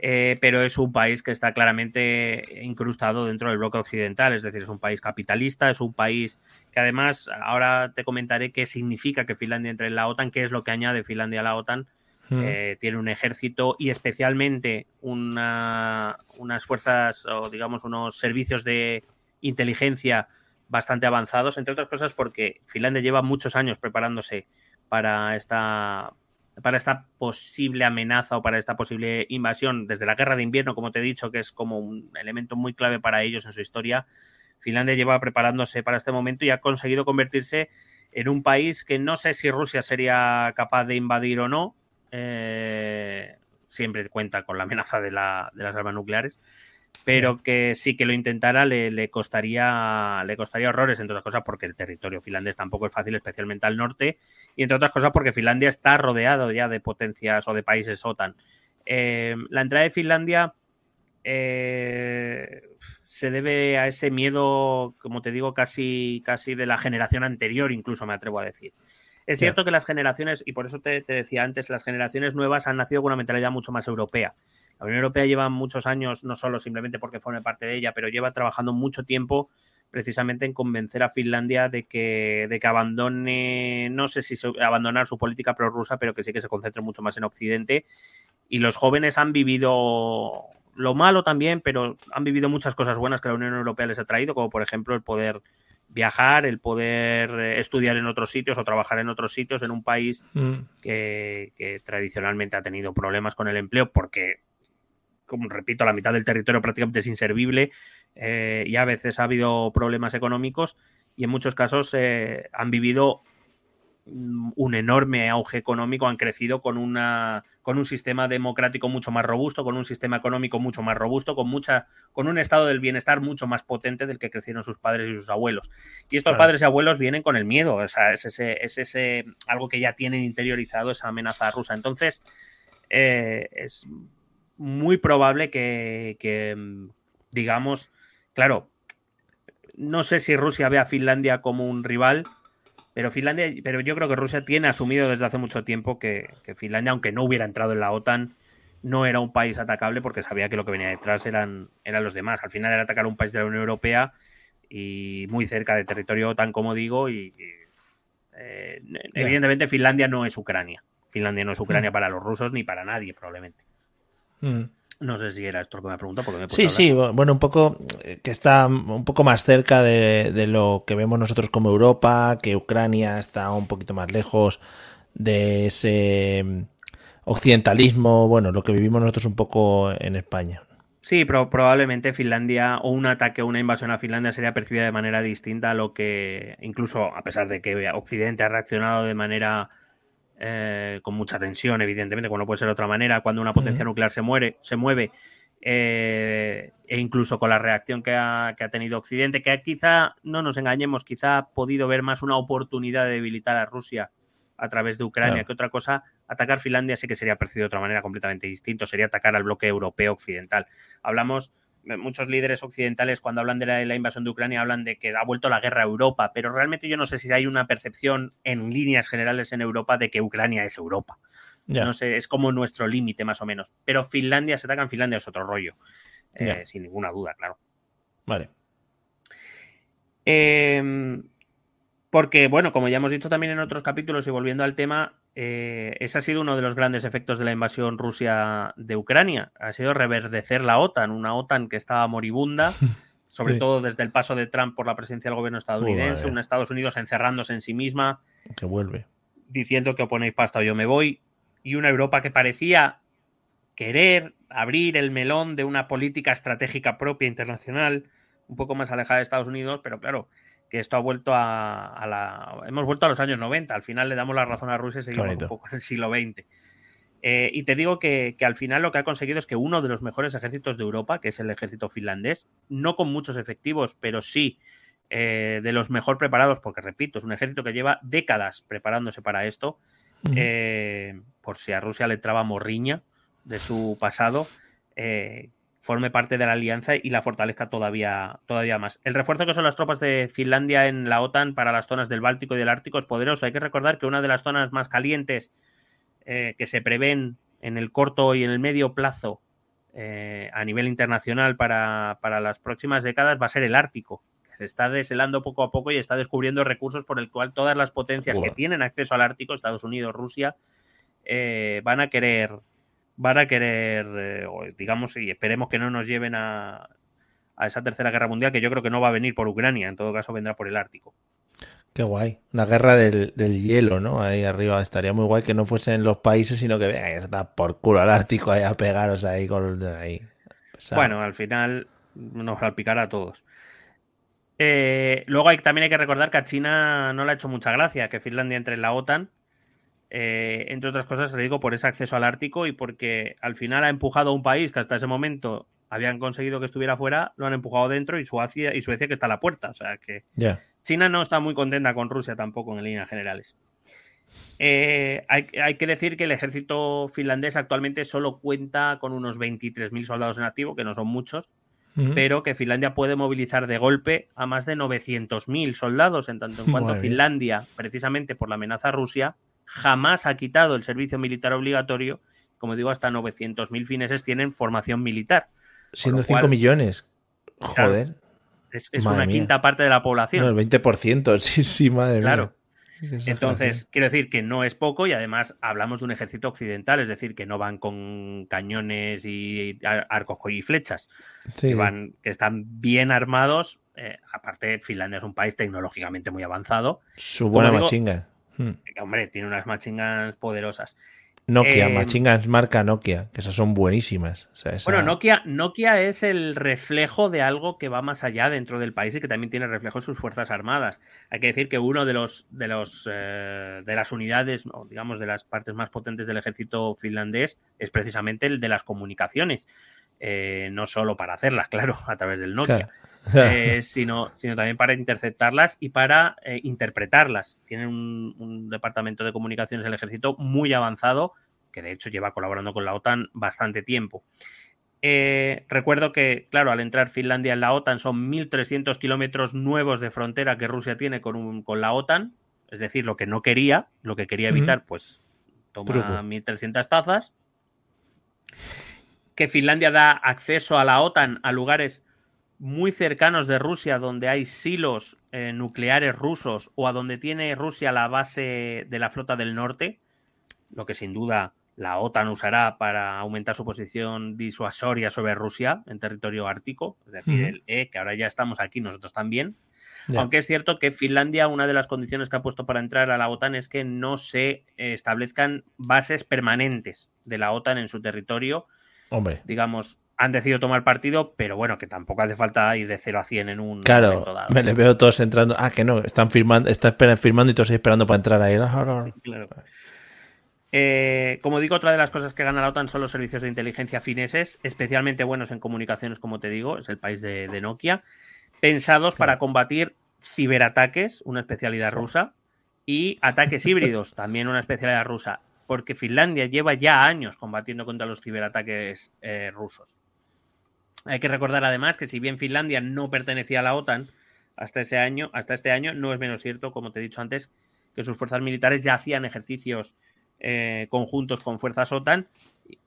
eh, pero es un país que está claramente incrustado dentro del bloque occidental, es decir, es un país capitalista, es un país que además, ahora te comentaré qué significa que Finlandia entre en la OTAN, qué es lo que añade Finlandia a la OTAN. Tiene un ejército y especialmente una, unas fuerzas o digamos unos servicios de inteligencia bastante avanzados, entre otras cosas porque Finlandia lleva muchos años preparándose para esta para esta posible amenaza o para esta posible invasión desde la guerra de invierno, como te he dicho, que es como un elemento muy clave para ellos en su historia. Finlandia lleva preparándose para este momento y ha conseguido convertirse en un país que no sé si Rusia sería capaz de invadir o no. Eh, siempre cuenta con la amenaza de, la, de las armas nucleares pero que sí que lo intentara le, costaría le costaría horrores, entre otras cosas porque el territorio finlandés tampoco es fácil, especialmente al norte, y entre otras cosas porque Finlandia está rodeado ya de potencias o de países OTAN. Eh, la entrada de Finlandia eh, se debe a ese miedo, como te digo, casi, casi de la generación anterior, incluso me atrevo a decir. Es cierto que las generaciones, y por eso te, te, decía antes, las generaciones nuevas han nacido con una mentalidad mucho más europea. La Unión Europea lleva muchos años, no solo simplemente porque forme parte de ella, pero lleva trabajando mucho tiempo precisamente en convencer a Finlandia de que, de que abandone, no sé si abandonar su política prorrusa, pero que sí que se concentre mucho más en Occidente. Y los jóvenes han vivido lo malo también, pero han vivido muchas cosas buenas que la Unión Europea les ha traído, como por ejemplo el poder viajar, el poder eh, estudiar en otros sitios o trabajar en otros sitios en un país mm. que, que, tradicionalmente ha tenido problemas con el empleo porque como repito, la mitad del territorio prácticamente es inservible eh, y a veces ha habido problemas económicos y en muchos casos eh, han vivido un enorme auge económico, han crecido con, una, con un sistema democrático mucho más robusto, con un sistema económico mucho más robusto, con, mucha, con un estado del bienestar mucho más potente del que crecieron sus padres y sus abuelos. Y estos padres y abuelos vienen con el miedo, o sea, es ese, es ese algo que ya tienen interiorizado, esa amenaza rusa. Entonces, eh, es muy probable que, digamos, claro, no sé si Rusia ve a Finlandia como un rival, pero Finlandia, pero yo creo que Rusia tiene asumido desde hace mucho tiempo que, Finlandia, aunque no hubiera entrado en la OTAN, no era un país atacable porque sabía que lo que venía detrás eran, eran los demás. Al final era atacar un país de la Unión Europea y muy cerca de territorio OTAN, como digo, y, eh, evidentemente Finlandia no es Ucrania. Finlandia no es Ucrania mm. para los rusos ni para nadie, probablemente. Mm. No sé si era esto lo que me preguntado. Porque me sí, sí, bueno, un poco eh, que está un poco más cerca de, lo que vemos nosotros como Europa, que Ucrania está un poquito más lejos de ese mm, occidentalismo, bueno, lo que vivimos nosotros un poco en España. Sí, pero probablemente Finlandia o un ataque o una invasión a Finlandia sería percibida de manera distinta a lo que, incluso a pesar de que Occidente ha reaccionado de manera eh, con mucha tensión, evidentemente, como no puede ser de otra manera, cuando una potencia nuclear se, muere, se mueve, eh, e incluso con la reacción que ha, tenido Occidente, que quizá, no nos engañemos, quizá ha podido ver más una oportunidad de debilitar a Rusia a través de Ucrania que otra cosa, atacar Finlandia sí que sería percibido de otra manera completamente distinto, sería atacar al bloque europeo occidental. Hablamos muchos líderes occidentales cuando hablan de la, invasión de Ucrania hablan de que ha vuelto la guerra a Europa, pero realmente yo no sé si hay una percepción en líneas generales en Europa de que Ucrania es Europa. No sé, es como nuestro límite más o menos. Pero Finlandia, se ataca en Finlandia es otro rollo, eh, sin ninguna duda, claro. Vale. Eh, porque, bueno, como ya hemos dicho también en otros capítulos y volviendo al tema, eh, ese ha sido uno de los grandes efectos de la invasión Rusia de Ucrania. Ha sido reverdecer la OTAN, una OTAN que estaba moribunda, (laughs) sobre todo desde el paso de Trump por la presidencia del gobierno estadounidense, un Estados Unidos encerrándose en sí misma. Que vuelve. Diciendo que oponéis pasta o yo me voy. Y una Europa que parecía querer abrir el melón de una política estratégica propia internacional, un poco más alejada de Estados Unidos, pero claro, que esto ha vuelto a, la... Hemos vuelto a los años 90, al final le damos la razón a Rusia y seguimos un poco en el siglo XX. Eh, y te digo que, al final lo que ha conseguido es que uno de los mejores ejércitos de Europa, que es el ejército finlandés, no con muchos efectivos, pero sí eh, de los mejor preparados, porque repito, es un ejército que lleva décadas preparándose para esto, eh, por si a Rusia le traba morriña de su pasado, forme parte de la alianza y la fortalezca todavía, todavía más. El refuerzo que son las tropas de Finlandia en la OTAN para las zonas del Báltico y del Ártico es poderoso. Hay que recordar que una de las zonas más calientes eh, que se prevén en el corto y en el medio plazo eh, a nivel internacional para, las próximas décadas va a ser el Ártico, que se está deshelando poco a poco y está descubriendo recursos por el cual todas las potencias que tienen acceso al Ártico, Estados Unidos, Rusia, eh, van a querer van a querer, eh, digamos, y esperemos que no nos lleven a, esa tercera guerra mundial, que yo creo que no va a venir por Ucrania, en todo caso vendrá por el Ártico. Qué guay. Una guerra del, hielo, ¿no? Ahí arriba. Estaría muy guay que no fuesen los países, sino que venga, está por culo al Ártico ahí a pegaros ahí con ahí. Bueno, al final nos va a a todos. Eh, luego hay, también hay que recordar que a China no le ha hecho mucha gracia que Finlandia entre en la OTAN. Eh, entre otras cosas, le digo por ese acceso al Ártico y porque al final ha empujado a un país que hasta ese momento habían conseguido que estuviera fuera, lo han empujado dentro y Suecia, y Suecia que está a la puerta. O sea que China no está muy contenta con Rusia tampoco en líneas generales. Eh, hay, que decir que el ejército finlandés actualmente solo cuenta con unos 23.000 soldados en activo, que no son muchos, pero que Finlandia puede movilizar de golpe a más de 900.000 soldados, en tanto en (laughs) cuanto Finlandia, precisamente por la amenaza a Rusia, jamás ha quitado el servicio militar obligatorio. Como digo, hasta 900.000 fineses tienen formación militar. Siendo 5 millones. Joder. es, una quinta parte de la población. No, el 20%, (laughs) sí, sí, madre claro. Entonces, quiero decir que no es poco y además hablamos de un ejército occidental, es decir, que no van con cañones y arcos y flechas, que, van, que están bien armados. Eh, aparte, Finlandia es un país tecnológicamente muy avanzado. Su buena machinga. Hmm. Hombre, tiene unas machingas poderosas. Nokia, eh, marca Nokia, que esas son buenísimas. Bueno, Nokia, Nokia es el reflejo de algo que va más allá dentro del país y que también tiene reflejo en sus fuerzas armadas. Hay que decir que uno de los de los eh, de las unidades, digamos, de las partes más potentes del ejército finlandés es precisamente el de las comunicaciones. Eh, no solo para hacerlas, (laughs) claro, a través del Nokia, (laughs) eh, sino, sino también para interceptarlas y para eh, interpretarlas. Tienen un, departamento de comunicaciones del ejército muy avanzado, que de hecho lleva colaborando con la OTAN bastante tiempo. recuerdo que, claro, al entrar Finlandia en la OTAN son 1.300 kilómetros nuevos de frontera que Rusia tiene con, con, la OTAN, es decir, lo que no quería, lo que quería evitar, pues toma 1.300 tazas que Finlandia da acceso a la OTAN a lugares muy cercanos de Rusia donde hay silos eh, nucleares rusos o a donde tiene Rusia la base de la flota del norte, lo que sin duda la OTAN usará para aumentar su posición disuasoria sobre Rusia en territorio ártico, es decir, el E, que ahora ya estamos aquí nosotros también. Aunque es cierto que Finlandia, una de las condiciones que ha puesto para entrar a la OTAN es que no se establezcan bases permanentes de la OTAN en su territorio Hombre. Digamos, han decidido tomar partido, pero bueno, que tampoco hace falta ir de 0 a 100 en un claro, Me les veo todos entrando. Ah, que no, están firmando, están firmando y todos esperando para entrar ahí. Claro. Eh, como digo, otra de las cosas que gana la OTAN son los servicios de inteligencia fineses, especialmente buenos en comunicaciones, como te digo, es el país de, Nokia, pensados para combatir ciberataques, una especialidad rusa, y ataques (laughs) híbridos, también una especialidad rusa porque Finlandia lleva ya años combatiendo contra los ciberataques eh, rusos. Hay que recordar además que si bien Finlandia no pertenecía a la OTAN hasta ese año, hasta este año, no es menos cierto, como te he dicho antes, que sus fuerzas militares ya hacían ejercicios eh, conjuntos con fuerzas OTAN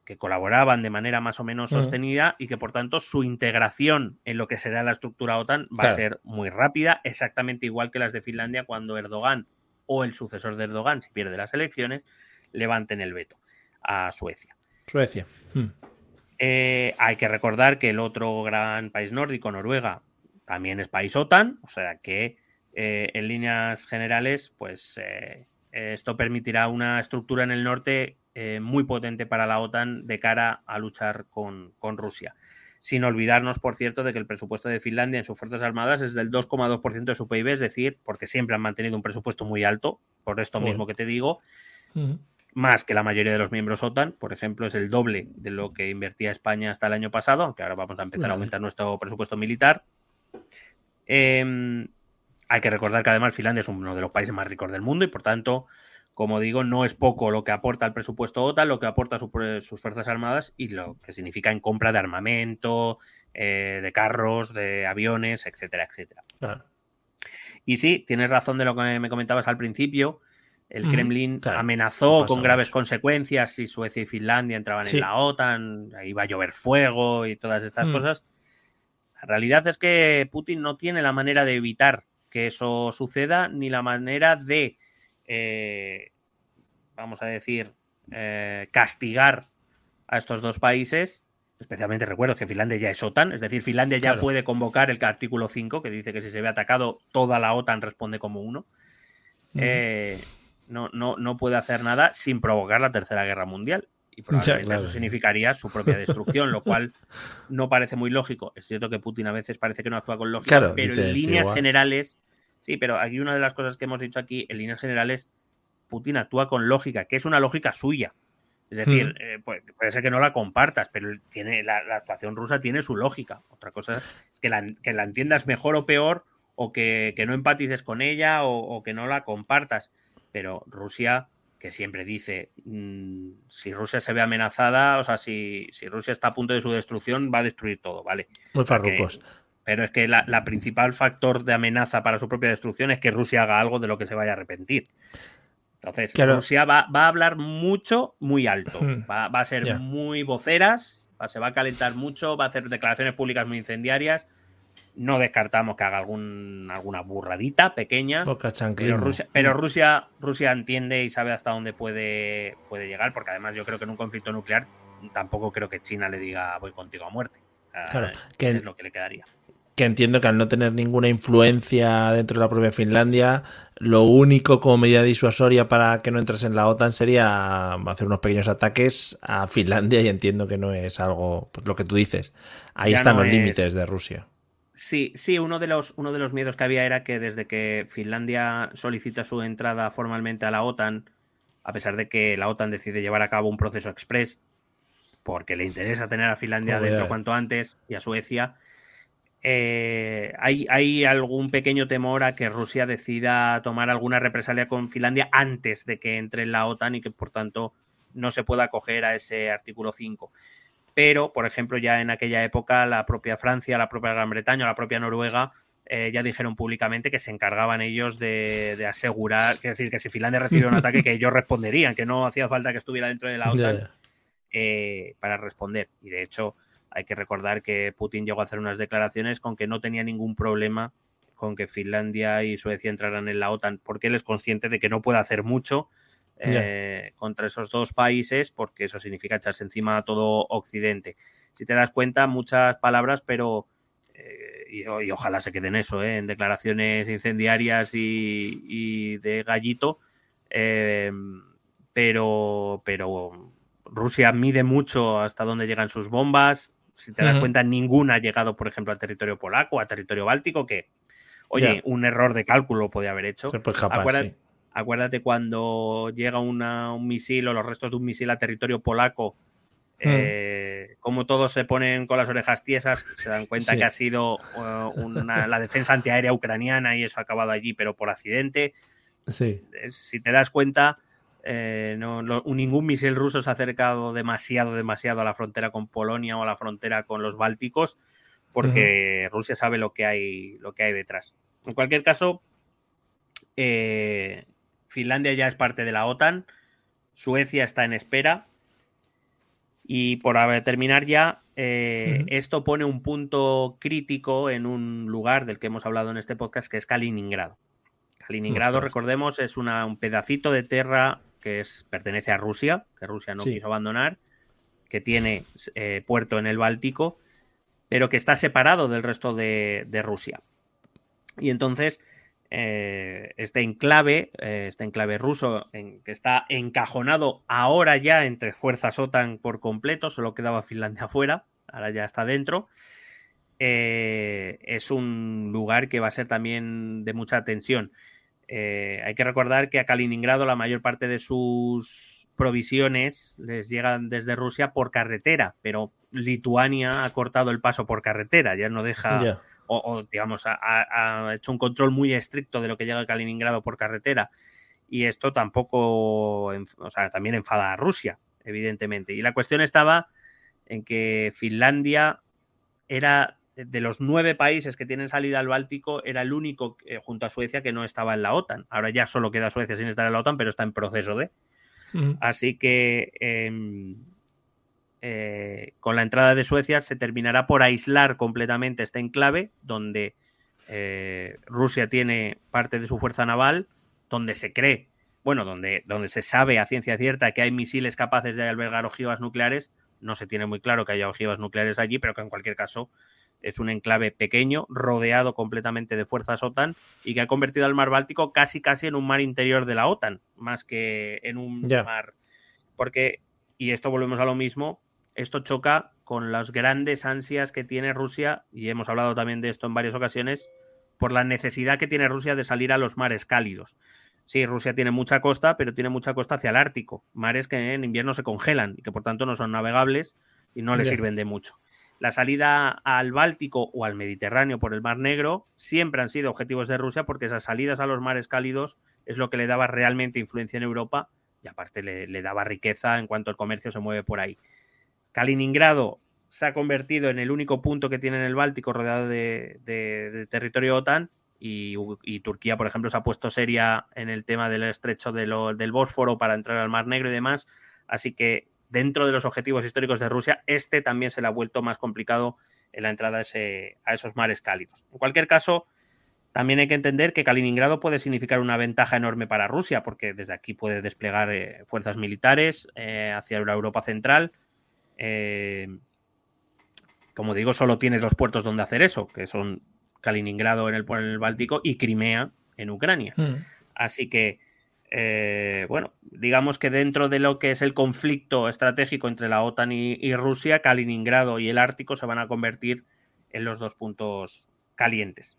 que colaboraban de manera más o menos sostenida y que por tanto su integración en lo que será la estructura OTAN va a ser muy rápida, exactamente igual que las de Finlandia cuando Erdogan o el sucesor de Erdogan, si pierde las elecciones, levanten el veto a Suecia. Suecia. Hmm. Eh, hay que recordar que el otro gran país nórdico, Noruega, también es país OTAN, o sea que eh, en líneas generales, pues eh, esto permitirá una estructura en el norte muy potente para la OTAN de cara a luchar con, con, Rusia. Sin olvidarnos, por cierto, de que el presupuesto de Finlandia en sus Fuerzas Armadas es del 2,2% de su PIB, es decir, porque siempre han mantenido un presupuesto muy alto, por esto mismo que te digo, más que la mayoría de los miembros OTAN, por ejemplo, es el doble de lo que invertía España hasta el año pasado, aunque ahora vamos a empezar a aumentar nuestro presupuesto militar. Em, hay que recordar que además Finlandia es uno de los países más ricos del mundo y por tanto, como digo, no es poco lo que aporta el presupuesto OTAN, lo que aporta sus Fuerzas Armadas y lo que significa en compra de armamento, eh, de carros, de aviones, etcétera, etcétera. Y sí, tienes razón de lo que me comentabas al principio. El Kremlin amenazó con graves consecuencias si Suecia y Finlandia entraban en la OTAN, iba a llover fuego y todas estas mm. cosas. La realidad es que Putin no tiene la manera de evitar que eso suceda, ni la manera de, eh, vamos a decir, eh, castigar a estos dos países. Especialmente recuerdo que Finlandia ya es OTAN, es decir, Finlandia ya puede convocar el artículo 5, que dice que si se ve atacado, toda la OTAN responde como uno. eh, no, no, no puede hacer nada sin provocar la Tercera Guerra Mundial. Y probablemente eso significaría su propia destrucción, lo cual (laughs) no parece muy lógico. Es cierto que Putin a veces parece que no actúa con lógica, pero en líneas generales, sí, pero aquí una de las cosas que hemos dicho aquí, en líneas generales, Putin actúa con lógica, que es una lógica suya. Es decir, eh, puede, ser que no la compartas, pero tiene, la, actuación rusa tiene su lógica. Otra cosa es que la, que la entiendas mejor o peor, o que, no empatices con ella, o, que no la compartas. Pero Rusia, que siempre dice, mm, si Rusia se ve amenazada, o sea, si, si, Rusia está a punto de su destrucción, va a destruir todo, ¿vale? Muy farrucos. Pero es que la, la, principal factor de amenaza para su propia destrucción es que Rusia haga algo de lo que se vaya a arrepentir. Entonces, Rusia va, a hablar mucho, muy alto. Va, a ser muy voceras, se va a calentar mucho, va a hacer declaraciones públicas muy incendiarias. No descartamos que haga algún, alguna burradita pequeña. Pero, Rusia, pero Rusia, Rusia, entiende y sabe hasta dónde puede, puede llegar, porque además yo creo que en un conflicto nuclear tampoco creo que China le diga voy contigo a muerte. Claro, que es lo que le quedaría que entiendo que al no tener ninguna influencia dentro de la propia Finlandia, lo único como medida disuasoria para que no entres en la OTAN sería hacer unos pequeños ataques a Finlandia y entiendo que no es algo, pues lo que tú dices. Ahí están los límites de Rusia. Sí, sí, uno de, los, uno de los miedos que había era que desde que Finlandia solicita su entrada formalmente a la OTAN, a pesar de que la OTAN decide llevar a cabo un proceso express, porque le interesa tener a Finlandia dentro cuanto antes y a Suecia, eh, hay, hay, algún pequeño temor a que Rusia decida tomar alguna represalia con Finlandia antes de que entre en la OTAN y que por tanto no se pueda acoger a ese artículo 5. Pero, por ejemplo, ya en aquella época la propia Francia, la propia Gran Bretaña, la propia Noruega eh, ya dijeron públicamente que se encargaban ellos de, asegurar, es decir, que si Finlandia recibe un (laughs) ataque, que ellos responderían, que no hacía falta que estuviera dentro de la OTAN eh, para responder. Y de hecho, hay que recordar que Putin llegó a hacer unas declaraciones con que no tenía ningún problema con que Finlandia y Suecia entraran en la OTAN, porque él es consciente de que no puede hacer mucho eh, contra esos dos países, porque eso significa echarse encima a todo Occidente. Si te das cuenta, muchas palabras, pero eh, y, ojalá se queden eso, eh, en declaraciones incendiarias y, de gallito, pero, pero Rusia mide mucho hasta dónde llegan sus bombas, si te das cuenta, ninguna ha llegado, por ejemplo, al territorio polaco, o a territorio báltico, que, oye, un error de cálculo podía haber hecho. Acuérdate, cuando llega un misil o los restos de un misil a territorio polaco, mm. eh, como todos se ponen con las orejas tiesas, se dan cuenta que ha sido eh, la defensa antiaérea ucraniana y eso ha acabado allí, pero por accidente. Sí. Si te das cuenta, eh, no, ningún misil ruso se ha acercado demasiado, demasiado a la frontera con Polonia o a la frontera con los Bálticos, porque Rusia sabe lo que hay, lo que hay detrás. En cualquier caso, eh, Finlandia ya es parte de la OTAN, Suecia está en espera. Y por terminar ya, eh, esto pone un punto crítico en un lugar del que hemos hablado en este podcast, que es Kaliningrado. Kaliningrado, recordemos, es un pedacito de tierra que es, pertenece a Rusia, que Rusia no quiso abandonar, que tiene eh, puerto en el Báltico, pero que está separado del resto de, Rusia. Y entonces, eh, este enclave, eh, este enclave ruso, en, que está encajonado ahora ya entre fuerzas OTAN por completo, solo quedaba Finlandia (laughs) afuera, ahora ya está dentro. es un lugar que va a ser también de mucha tensión. Eh, hay que recordar que a Kaliningrado la mayor parte de sus provisiones les llegan desde Rusia por carretera, pero Lituania ha cortado el paso por carretera, ya no deja, o, digamos, ha, hecho un control muy estricto de lo que llega a Kaliningrado por carretera. Y esto tampoco, o sea, también enfada a Rusia, evidentemente. Y la cuestión estaba en que Finlandia era de los nueve países que tienen salida al Báltico, era el único eh, junto a Suecia que no estaba en la OTAN. Ahora ya solo queda Suecia sin estar en la OTAN, pero está en proceso de. Así que em, eh, con la entrada de Suecia se terminará por aislar completamente este enclave, donde eh, Rusia tiene parte de su fuerza naval, donde se cree, bueno, donde, donde se sabe a ciencia cierta que hay misiles capaces de albergar ojivas nucleares. No se tiene muy claro que haya ojivas nucleares allí, pero que en cualquier caso es un enclave pequeño, rodeado completamente de fuerzas OTAN y que ha convertido al mar Báltico casi casi en un mar interior de la OTAN, más que en un mar. Porque, y esto volvemos a lo mismo, esto choca con las grandes ansias que tiene Rusia, y hemos hablado también de esto en varias ocasiones, por la necesidad que tiene Rusia de salir a los mares cálidos. Sí, Rusia tiene mucha costa, pero tiene mucha costa hacia el Ártico, mares que en invierno se congelan y que por tanto no son navegables y no le sirven de mucho. La salida al Báltico o al Mediterráneo por el Mar Negro siempre han sido objetivos de Rusia porque esas salidas a los mares cálidos es lo que le daba realmente influencia en Europa y aparte le, le daba riqueza en cuanto el comercio se mueve por ahí. Kaliningrado se ha convertido en el único punto que tiene en el Báltico rodeado de, territorio OTAN y, Turquía, por ejemplo, se ha puesto seria en el tema del estrecho del Bósforo para entrar al Mar Negro y demás. Así que dentro de los objetivos históricos de Rusia, este también se le ha vuelto más complicado en la entrada a esos mares cálidos. En cualquier caso, también hay que entender que Kaliningrado puede significar una ventaja enorme para Rusia, porque desde aquí puede desplegar eh, fuerzas militares eh, hacia la Europa central. Eh, como digo, solo tiene dos puertos donde hacer eso, que son Kaliningrado en el, en el Báltico y Crimea en Ucrania. Mm. Así que, eh, bueno, digamos que dentro de lo que es el conflicto estratégico entre la OTAN y, y Rusia, Kaliningrado y el Ártico se van a convertir en los dos puntos calientes.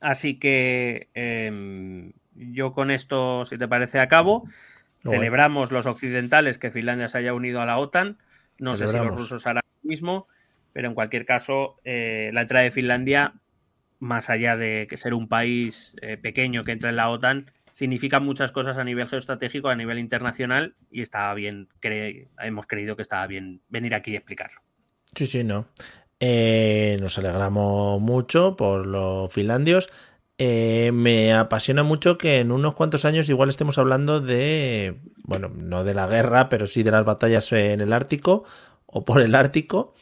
Así que em, yo con esto, si te parece, acabo. Celebramos los occidentales que Finlandia se haya unido a la OTAN. No sé si los rusos harán lo mismo, pero en cualquier caso, eh, la entrada de Finlandia, más allá de que ser un país eh, pequeño que entra en la OTAN, significa muchas cosas a nivel geoestratégico, a nivel internacional, y estaba bien, cre- hemos creído que estaba bien venir aquí y explicarlo. Sí, sí, no. Eh, nos alegramos mucho por los finlandios. Eh, me apasiona mucho que en unos cuantos años igual estemos hablando de, bueno, no de la guerra, pero sí de las batallas en el Ártico o por el Ártico.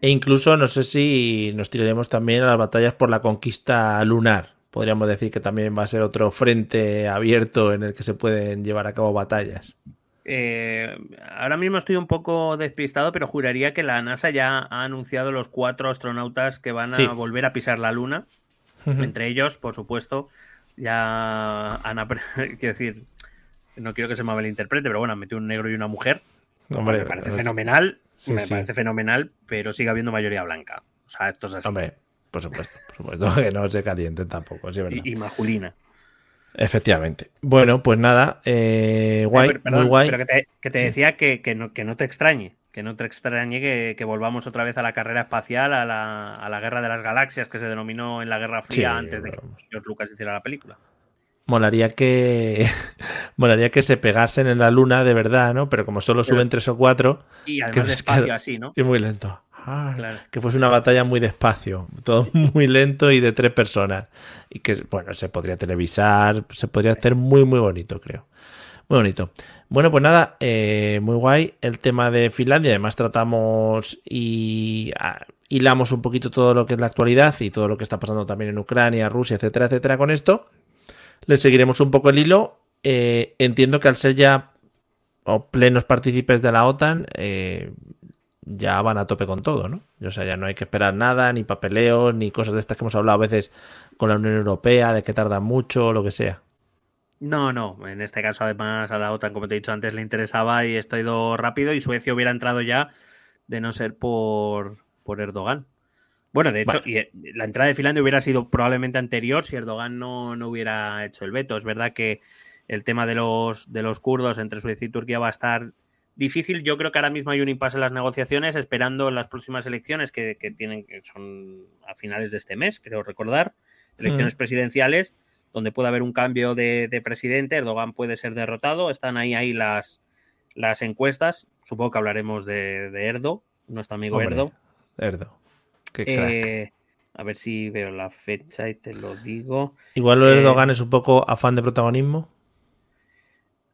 E incluso no sé si nos tiraremos también a las batallas por la conquista lunar. Podríamos decir que también va a ser otro frente abierto en el que se pueden llevar a cabo batallas. Eh, ahora mismo estoy un poco despistado, pero juraría que la NASA ya ha anunciado los cuatro astronautas que van a Sí. volver a pisar la Luna. Entre ellos, por supuesto, ya han apre- (laughs) quiero decir, no quiero que se me malinterprete, pero bueno, han metido un negro y una mujer. Hombre, me parece fenomenal, Sí, me sí. parece fenomenal, pero sigue habiendo mayoría blanca. O sea, esto es así. Hombre, por supuesto, por supuesto (laughs) que no se calienten tampoco, sí, verdad. y, y masculina. Efectivamente. Bueno, pues nada, eh, guay, Eh, pero- perdón, muy guay. Pero que te, que te Sí. decía que, que no, que no te extrañe, que no te extrañe que, que volvamos otra vez a la carrera espacial, a la, a la guerra de las galaxias que se denominó en la Guerra Fría Sí, antes de que. George Lucas hiciera la película. Molaría que (laughs) molaría que se pegasen en la luna de verdad, ¿no? Pero como solo Pero- suben tres o cuatro, Y además despacio así, ¿no? y muy lento. Ah, Claro. Que fuese una batalla muy despacio, todo (laughs) muy lento y de tres personas. Y que, bueno, se podría televisar, se podría hacer muy, muy bonito, creo. Muy bonito. Bueno, pues nada, eh, muy guay el tema de Finlandia. Además, tratamos y ah, hilamos un poquito todo lo que es la actualidad y todo lo que está pasando también en Ucrania, Rusia, etcétera, etcétera, con esto. Le seguiremos un poco el hilo. Eh, entiendo que al ser ya o plenos partícipes de la OTAN, eh, ya van a tope con todo, ¿no? O sea, ya no hay que esperar nada, ni papeleos, ni cosas de estas que hemos hablado a veces con la Unión Europea, de que tardan mucho lo que sea. No, no, en este caso además a la OTAN, como te he dicho antes, le interesaba y esto ha ido rápido y Suecia hubiera entrado ya de no ser por, por Erdogan. Bueno, de hecho, y, eh, la entrada de Finlandia hubiera sido probablemente anterior si Erdogan no, no hubiera hecho el veto. Es verdad que el tema de los, de los kurdos entre Suecia y Turquía va a estar difícil. Yo creo que ahora mismo hay un impasse en las negociaciones, esperando las próximas elecciones que, que tienen, que son a finales de este mes, creo recordar, elecciones Mm. presidenciales, donde puede haber un cambio de, de presidente, Erdogan puede ser derrotado, están ahí, ahí las, las encuestas, supongo que hablaremos de, de Erdo, nuestro amigo Hombre, Erdo. Erdo. Qué crack. Eh, a ver si veo la fecha y te lo digo. Igual lo de eh, Erdogan es un poco afán de protagonismo.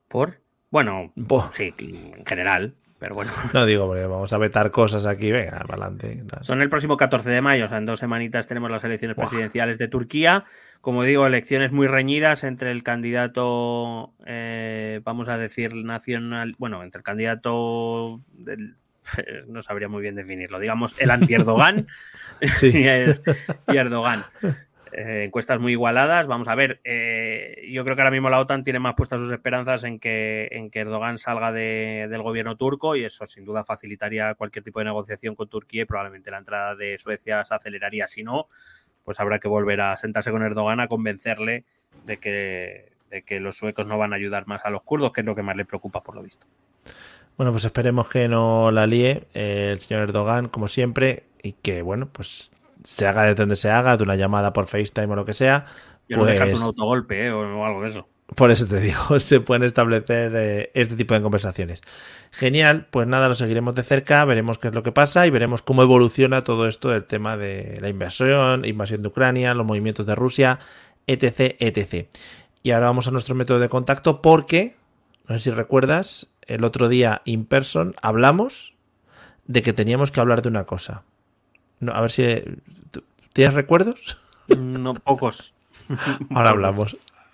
¿Por? Bueno, sí, en general, pero bueno. (laughs) No digo, porque vamos a vetar cosas aquí, venga, para adelante. Son el próximo 14 de mayo, o sea, en dos semanitas tenemos las elecciones presidenciales de Turquía. Como digo, elecciones muy reñidas entre el candidato, eh, vamos a decir, nacional, bueno, entre el candidato del (laughs) no sabría muy bien definirlo. Digamos, el anti-Erdogan (laughs) Sí. (laughs) y, el- y Erdogan. Eh, encuestas muy igualadas. Vamos a ver. eh, yo creo que ahora mismo la OTAN tiene más puestas sus esperanzas en que, en que Erdogan salga de- del gobierno turco y eso sin duda facilitaría cualquier tipo de negociación con Turquía y probablemente la entrada de Suecia se aceleraría. Si no, pues habrá que volver a sentarse con Erdogan a convencerle de que, de que los suecos no van a ayudar más a los kurdos, que es lo que más le preocupa por lo visto. Bueno, pues esperemos que no la líe eh, el señor Erdogan, como siempre, y que, bueno, pues se haga de donde se haga, de una llamada por FaceTime o lo que sea. Yo no Pues, dejarte un autogolpe eh, o, o algo de eso. Por eso te digo, (laughs) se pueden establecer eh, este tipo de conversaciones. Genial, pues nada, lo seguiremos de cerca, veremos qué es lo que pasa y veremos cómo evoluciona todo esto del tema de la invasión, invasión de Ucrania, los movimientos de Rusia, etc, etc. Y ahora vamos a nuestro método de contacto porque, no sé si recuerdas, el otro día in person hablamos de que teníamos que hablar de una cosa. No, a ver si... ¿Tienes recuerdos? No pocos. (laughs) Ahora hablamos.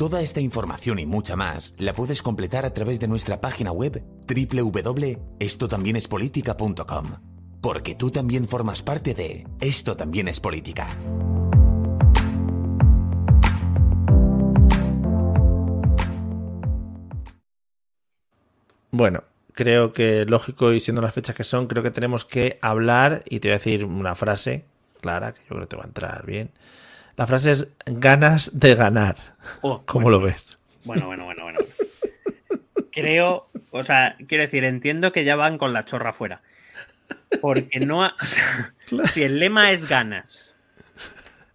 Toda esta información y mucha más la puedes completar a través de nuestra página web www.estotambiénespolitica.com. Porque tú también formas parte de Esto también es política. Bueno, creo que lógico y siendo las fechas que son, creo que tenemos que hablar y te voy a decir una frase clara que yo creo que te va a entrar bien. La frase es ganas de ganar. Oh, ¿Cómo bueno, lo ves? Bueno, bueno, bueno, bueno. Creo, o sea, quiero decir, entiendo que ya van con la chorra fuera. Porque no. ha- (laughs) o sea, si el lema es ganas,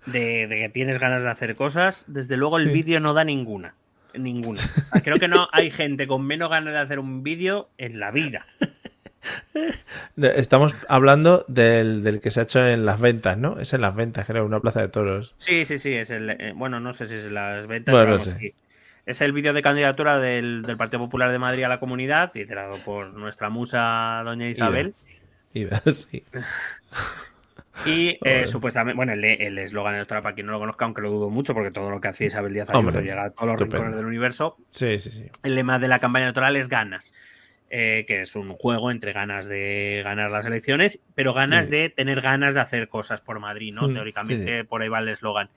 de, de que tienes ganas de hacer cosas, desde luego el Sí. vídeo no da ninguna. Ninguna. O sea, creo que no hay gente con menos ganas de hacer un vídeo en la vida. (laughs) Estamos hablando del, del que se ha hecho en las ventas, ¿no? Es en las ventas, creo, una plaza de toros. Sí, sí, sí, es el. eh, bueno, no sé si es las ventas. Bueno, no sé. sí. Es el vídeo de candidatura del, del Partido Popular de Madrid a la comunidad, liderado por nuestra musa, doña Isabel. Y (laughs) sí. Y eh, (laughs) supuestamente, bueno, el el eslogan electoral, para quien no lo conozca, aunque lo dudo mucho, porque todo lo que hace Isabel Díaz Ayuso llega a todos los estupendo. rincones del universo. Sí, sí, sí. El lema de la campaña electoral es ganas, eh, que es un juego entre ganas de ganar las elecciones, pero ganas Sí. de tener ganas de hacer cosas por Madrid, ¿no? Mm, Teóricamente, por ahí va el eslogan.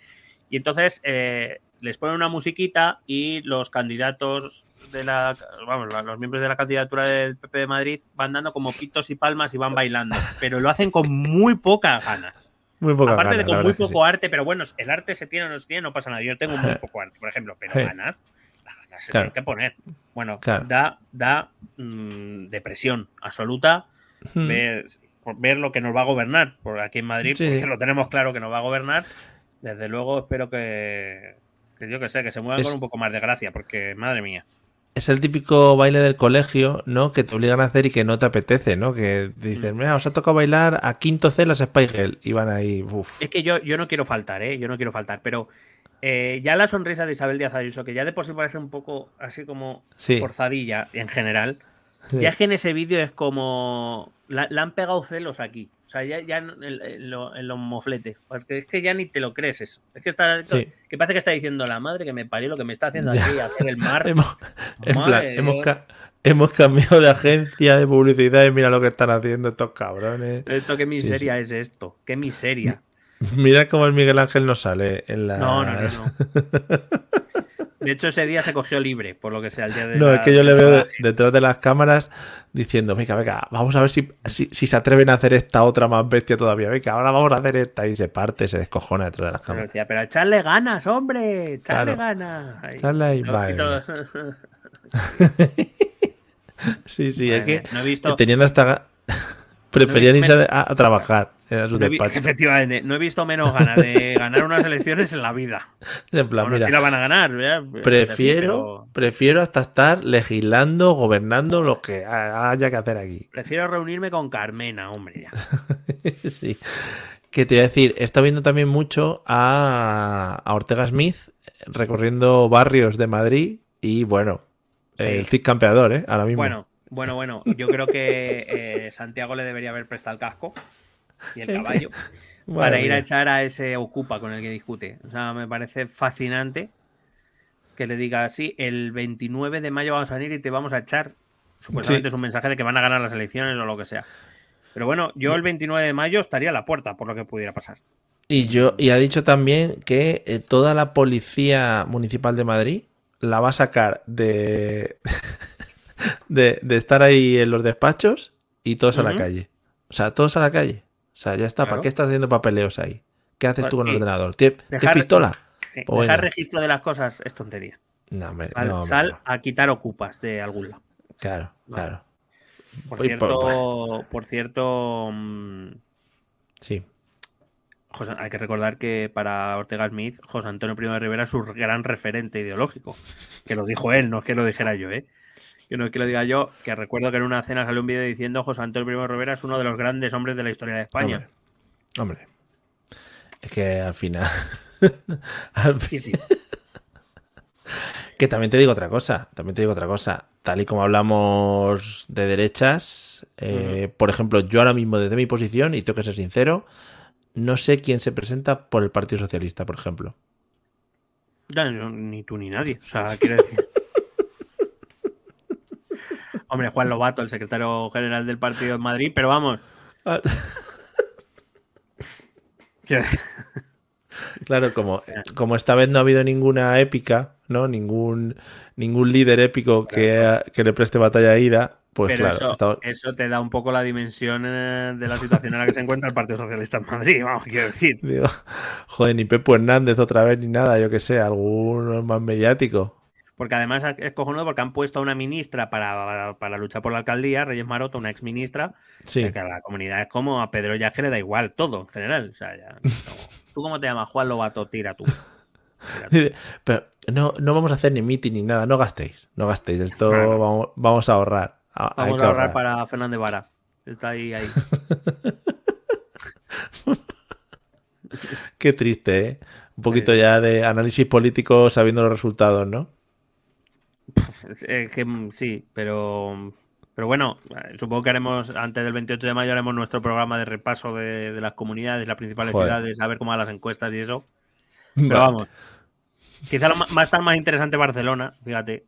Y entonces eh, les ponen una musiquita y los candidatos de la, vamos, los miembros de la candidatura del PP de Madrid van dando como pitos y palmas y van bailando, pero lo hacen con muy pocas ganas. Muy poca Aparte de con muy poco arte, pero bueno, el arte se tiene o no se tiene, no pasa nada. Yo tengo muy poco arte, por ejemplo, pero Sí. ganas, las Claro. tienen que poner. Bueno, Claro. da, da mm, depresión absoluta sí. Mm. ver, ver lo que nos va a gobernar. Por aquí en Madrid, Sí, porque sí. lo tenemos claro que nos va a gobernar. Desde luego espero que, que yo que sé, que se muevan Es- con un poco más de gracia, porque madre mía. Es el típico baile del colegio, ¿no? Que te obligan a hacer y que no te apetece, ¿no? Que dicen, Mm. mira, os ha tocado bailar a quinto C las Spy Girl. Y van ahí, uff. Es que yo, yo no quiero faltar, ¿eh? Yo no quiero faltar, pero eh, ya la sonrisa de Isabel Díaz Ayuso, que ya de por sí parece un poco así como Sí. forzadilla en general, Sí. ya es que en ese vídeo es como... La, la han pegado celos aquí. O sea, ya, ya en, en- en lo- en los mofletes. Porque es que ya ni te lo crees eso. Es que está... Sí. Que parece que está diciendo la madre que me parió lo que me está haciendo Ya. aquí, hacer el (laughs) mar. Hemos, en plan, hemos, Dios. ca- hemos cambiado de agencia de publicidad y mira lo que están haciendo estos cabrones. Esto, qué miseria es esto. Qué miseria. (laughs) Mira cómo el Miguel Ángel no sale en la. No, no, no, no. (laughs) De hecho, ese día se cogió libre, por lo que sea, el día de No, la- es que yo le veo de- detrás de las cámaras diciendo, venga, venga, vamos a ver si, si, si se atreven a hacer esta otra más bestia todavía. Venga, ahora vamos a hacer esta. Y se parte, se descojona detrás de las Pero cámaras. pero echarle ganas, hombre, echarle Claro. ganas. Ahí. Echarle ahí, pitos- (laughs) Sí, sí, es que no he visto, tenían hasta. Preferían irse a, a trabajar su No vi- efectivamente, no he visto menos ganas de ganar unas elecciones en la vida. (laughs) En plan, así mira, la van a ganar. prefiero, Pero prefiero hasta estar legislando, gobernando lo que ha- haya que hacer aquí. prefiero reunirme con Carmena, hombre. Ya. (laughs) sí. Que te voy a decir, he estado viendo también mucho a, a Ortega Smith recorriendo barrios de Madrid y bueno, Sí. el Cid campeador, ¿eh? Ahora mismo. Bueno, bueno, bueno. Yo creo que eh, Santiago le debería haber prestado el casco y el caballo (laughs) para ir a echar a ese Ocupa con el que discute. O sea, me parece fascinante que le diga así, el 29 de mayo vamos a venir y te vamos a echar. Supuestamente Sí. es un mensaje de que van a ganar las elecciones o lo que sea. Pero bueno, yo el 29 de mayo estaría a la puerta por lo que pudiera pasar. Y yo, y ha dicho también que eh, toda la policía municipal de Madrid la va a sacar de, (laughs) de, de estar ahí en los despachos y todos a la calle. O sea, todos a la calle. O sea, ya está. ¿Para qué estás haciendo papeleos ahí? ¿Qué haces Pues tú con el ordenador? ¿Tienes tienes Dejar- pistola? Sí, Pues dejar registro de las cosas es tontería. No, hombre, Sal, no, hombre, sal no. a quitar ocupas de algún lado. Claro, Vale. claro. Por cierto, por cierto, mm, Sí. José- hay que recordar que para Ortega Smith, José Antonio Primo de Rivera es su gran referente ideológico. Que lo dijo él, no es que lo dijera yo, ¿eh? Que no es que lo diga yo, que recuerdo que en una cena salió un vídeo diciendo José Antonio Primo Rivera es uno de los grandes hombres de la historia de España. Hombre. Hombre. Es que al final. (laughs) al fin- Sí. Que también te digo otra cosa, también te digo otra cosa. Tal y como hablamos de derechas, eh, por ejemplo, yo ahora mismo desde mi posición, y tengo que ser sincero, no sé quién se presenta por el Partido Socialista, por ejemplo. Ya, no, ni tú ni nadie. O sea, quiero decir. Hombre, Juan Lobato, el secretario general del partido en Madrid, pero vamos. Decir, Claro, como, (laughs) como esta vez no ha habido ninguna épica, ¿no? Ningún, ningún líder épico que, que le preste batalla a Ida, pues pero claro, eso, te da un poco la dimensión eh, de la situación en la que se encuentra el Partido Socialista en Madrid, vamos, quiero decir. digo, (laughs) joder, ni Pepo Hernández otra vez, ni nada, yo que sé, alguno más mediático. Porque además es cojonudo porque han puesto a una ministra para, para luchar por la alcaldía, Reyes Maroto, una ex ministra, Sí. que a la comunidad es como a Pedro ya que le da igual todo, en general. O sea, ya, como- (laughs) ¿Tú cómo te llamas? Juan Lobato, tira tú. (laughs) Tira tú. Pero no, no vamos a hacer ni meeting ni nada, no gastéis, no gastéis, esto Claro. vamos, vamos a ahorrar. a- Vamos a ahorrar para Fernández Vara. Está ahí, ahí. (laughs) Qué triste, ¿eh? Un poquito ya de análisis político sabiendo los resultados, ¿no? Es que, mm, sí, pero, pero bueno, eh, supongo que haremos, antes del 28 de mayo, haremos nuestro programa de repaso de, de las comunidades, las principales Joder. ciudades, a ver cómo van las encuestas y eso. (laughs) Pero Vale. vamos, quizá lo va a estar más interesante Barcelona, fíjate.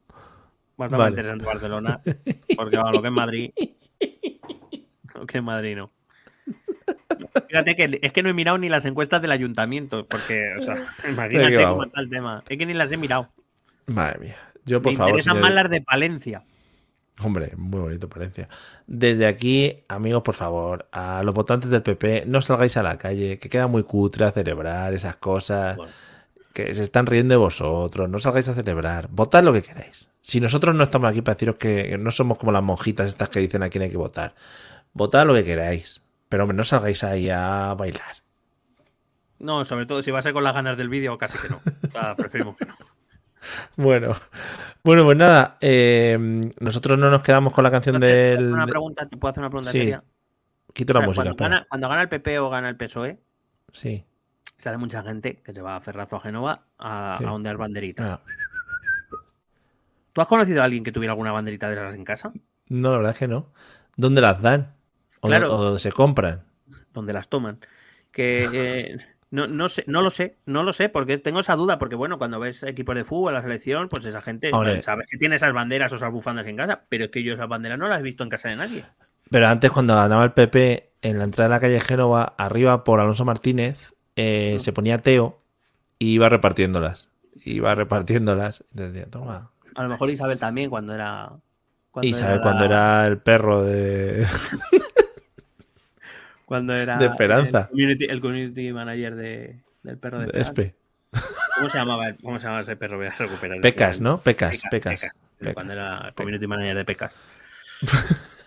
Va a estar más interesante Barcelona, (laughs) porque vamos, lo que es Madrid. Lo que es Madrid no. Fíjate que es que no he mirado ni las encuestas del ayuntamiento, porque, o sea, (laughs) imagínate cómo está el tema. Es que ni las he mirado. Madre mía. Yo, por Me favor. interesan señor- más las de Palencia. Hombre, muy bonito Palencia. Desde aquí, amigos, por favor, a los votantes del PP, no salgáis a la calle, que queda muy cutre a celebrar esas cosas, Bueno. que se están riendo de vosotros, no salgáis a celebrar, votad lo que queráis. Si nosotros no estamos aquí para deciros que no somos como las monjitas estas que dicen a quién hay que votar, votad lo que queráis, pero hombre, no salgáis ahí a bailar. No, sobre todo si va a ser con las ganas del vídeo, casi que no. O sea, preferimos que no. Bueno, bueno, pues nada, eh, nosotros no nos quedamos con la canción Entonces, del... Una pregunta, ¿te puedo hacer una pregunta Sí? Quito O sea, la música, cuando, gana, cuando gana el PP o gana el PSOE, Sí. se hace mucha gente que se va a Ferrazo a Génova a, Sí. a ondear banderitas. Ah, ¿Tú has conocido a alguien que tuviera alguna banderita de esas en casa? No, la verdad es que no. ¿Dónde las dan? ¿O, Claro. o dónde se compran? Donde las toman. Que (laughs) eh, no, no sé, no lo sé, no lo sé, porque tengo esa duda, porque bueno, cuando ves equipos de fútbol, la selección, pues esa gente vale, sabes que tiene esas banderas o esas bufandas en casa, pero es que yo esas banderas no las he visto en casa de nadie. Pero antes, cuando ganaba el PP, en la entrada de la calle Génova, arriba por Alonso Martínez, eh, se ponía Teo y iba repartiéndolas. Iba repartiéndolas. Y decía, toma. A lo mejor Isabel también cuando era. Cuando Isabel, la- cuando era el perro de. (laughs) Cuando era. de Esperanza. El community, el community manager de, del perro de, de. Espe. ¿Cómo se llamaba, el- ¿Cómo se llamaba ese perro? Voy a recuperar. Pecas, ¿no? Pecas, Pecas. Pecas. Pecas. Cuando era el community manager de Pecas. (laughs)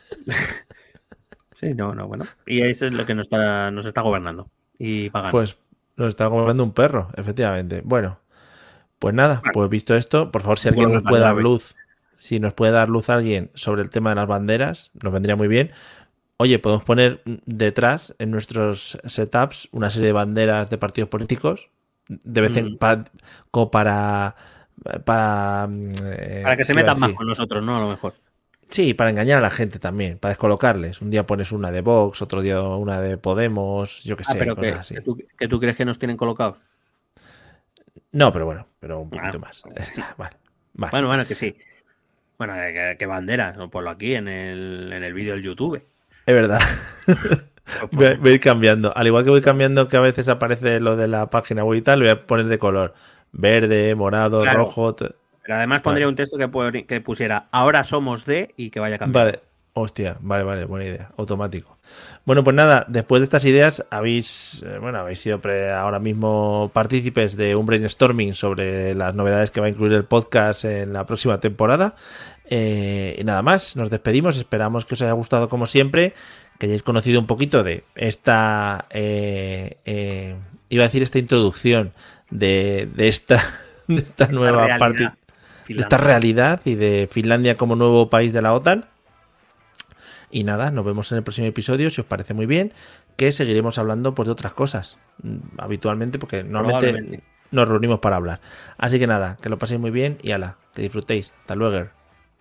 Sí, no, no, bueno. Y eso es lo que nos está, nos está gobernando y pagando. Pues nos está gobernando un perro, efectivamente. Bueno, pues nada, pues visto esto, por favor, si alguien nos puede dar luz, si nos puede dar luz alguien sobre el tema de las banderas, nos vendría muy bien. Oye, podemos poner detrás en nuestros setups una serie de banderas de partidos políticos, de vez en cuando, como para para, eh, para que se metan más con nosotros, ¿no? A lo mejor. Sí, para engañar a la gente también, para descolocarles. Un día pones una de Vox, otro día una de Podemos, yo qué ah, sé. Pero que, así. Que, tú, crees que nos tienen colocados? No, pero bueno, pero un poquito ah, más. Bueno, (laughs) bueno, que sí. Bueno, ¿qué, bandera? Ponlo aquí en el, en el vídeo del YouTube. Es verdad. voy, voy, cambiando. Al igual que voy cambiando que a veces aparece lo de la página web y tal, voy a poner de color verde, morado, rojo. Pero además pondría un texto que, que, pusiera ahora somos de y que vaya cambiando. Vale, hostia, vale, vale, buena idea, automático. Bueno, pues nada, después de estas ideas habéis, eh, bueno, habéis sido ahora mismo partícipes de un brainstorming sobre las novedades que va a incluir el podcast en la próxima temporada. Eh, y nada más, nos despedimos, esperamos que os haya gustado como siempre, que hayáis conocido un poquito de esta, eh, iba a decir esta introducción de, esta, de esta nueva (laughs) parte, de esta realidad y de Finlandia como nuevo país de la OTAN. Y nada, nos vemos en el próximo episodio, si os parece muy bien, que seguiremos hablando pues, de otras cosas, mm, habitualmente, porque normalmente nos reunimos para hablar. Así que nada, que lo paséis muy bien y ala, que disfrutéis. Hasta luego.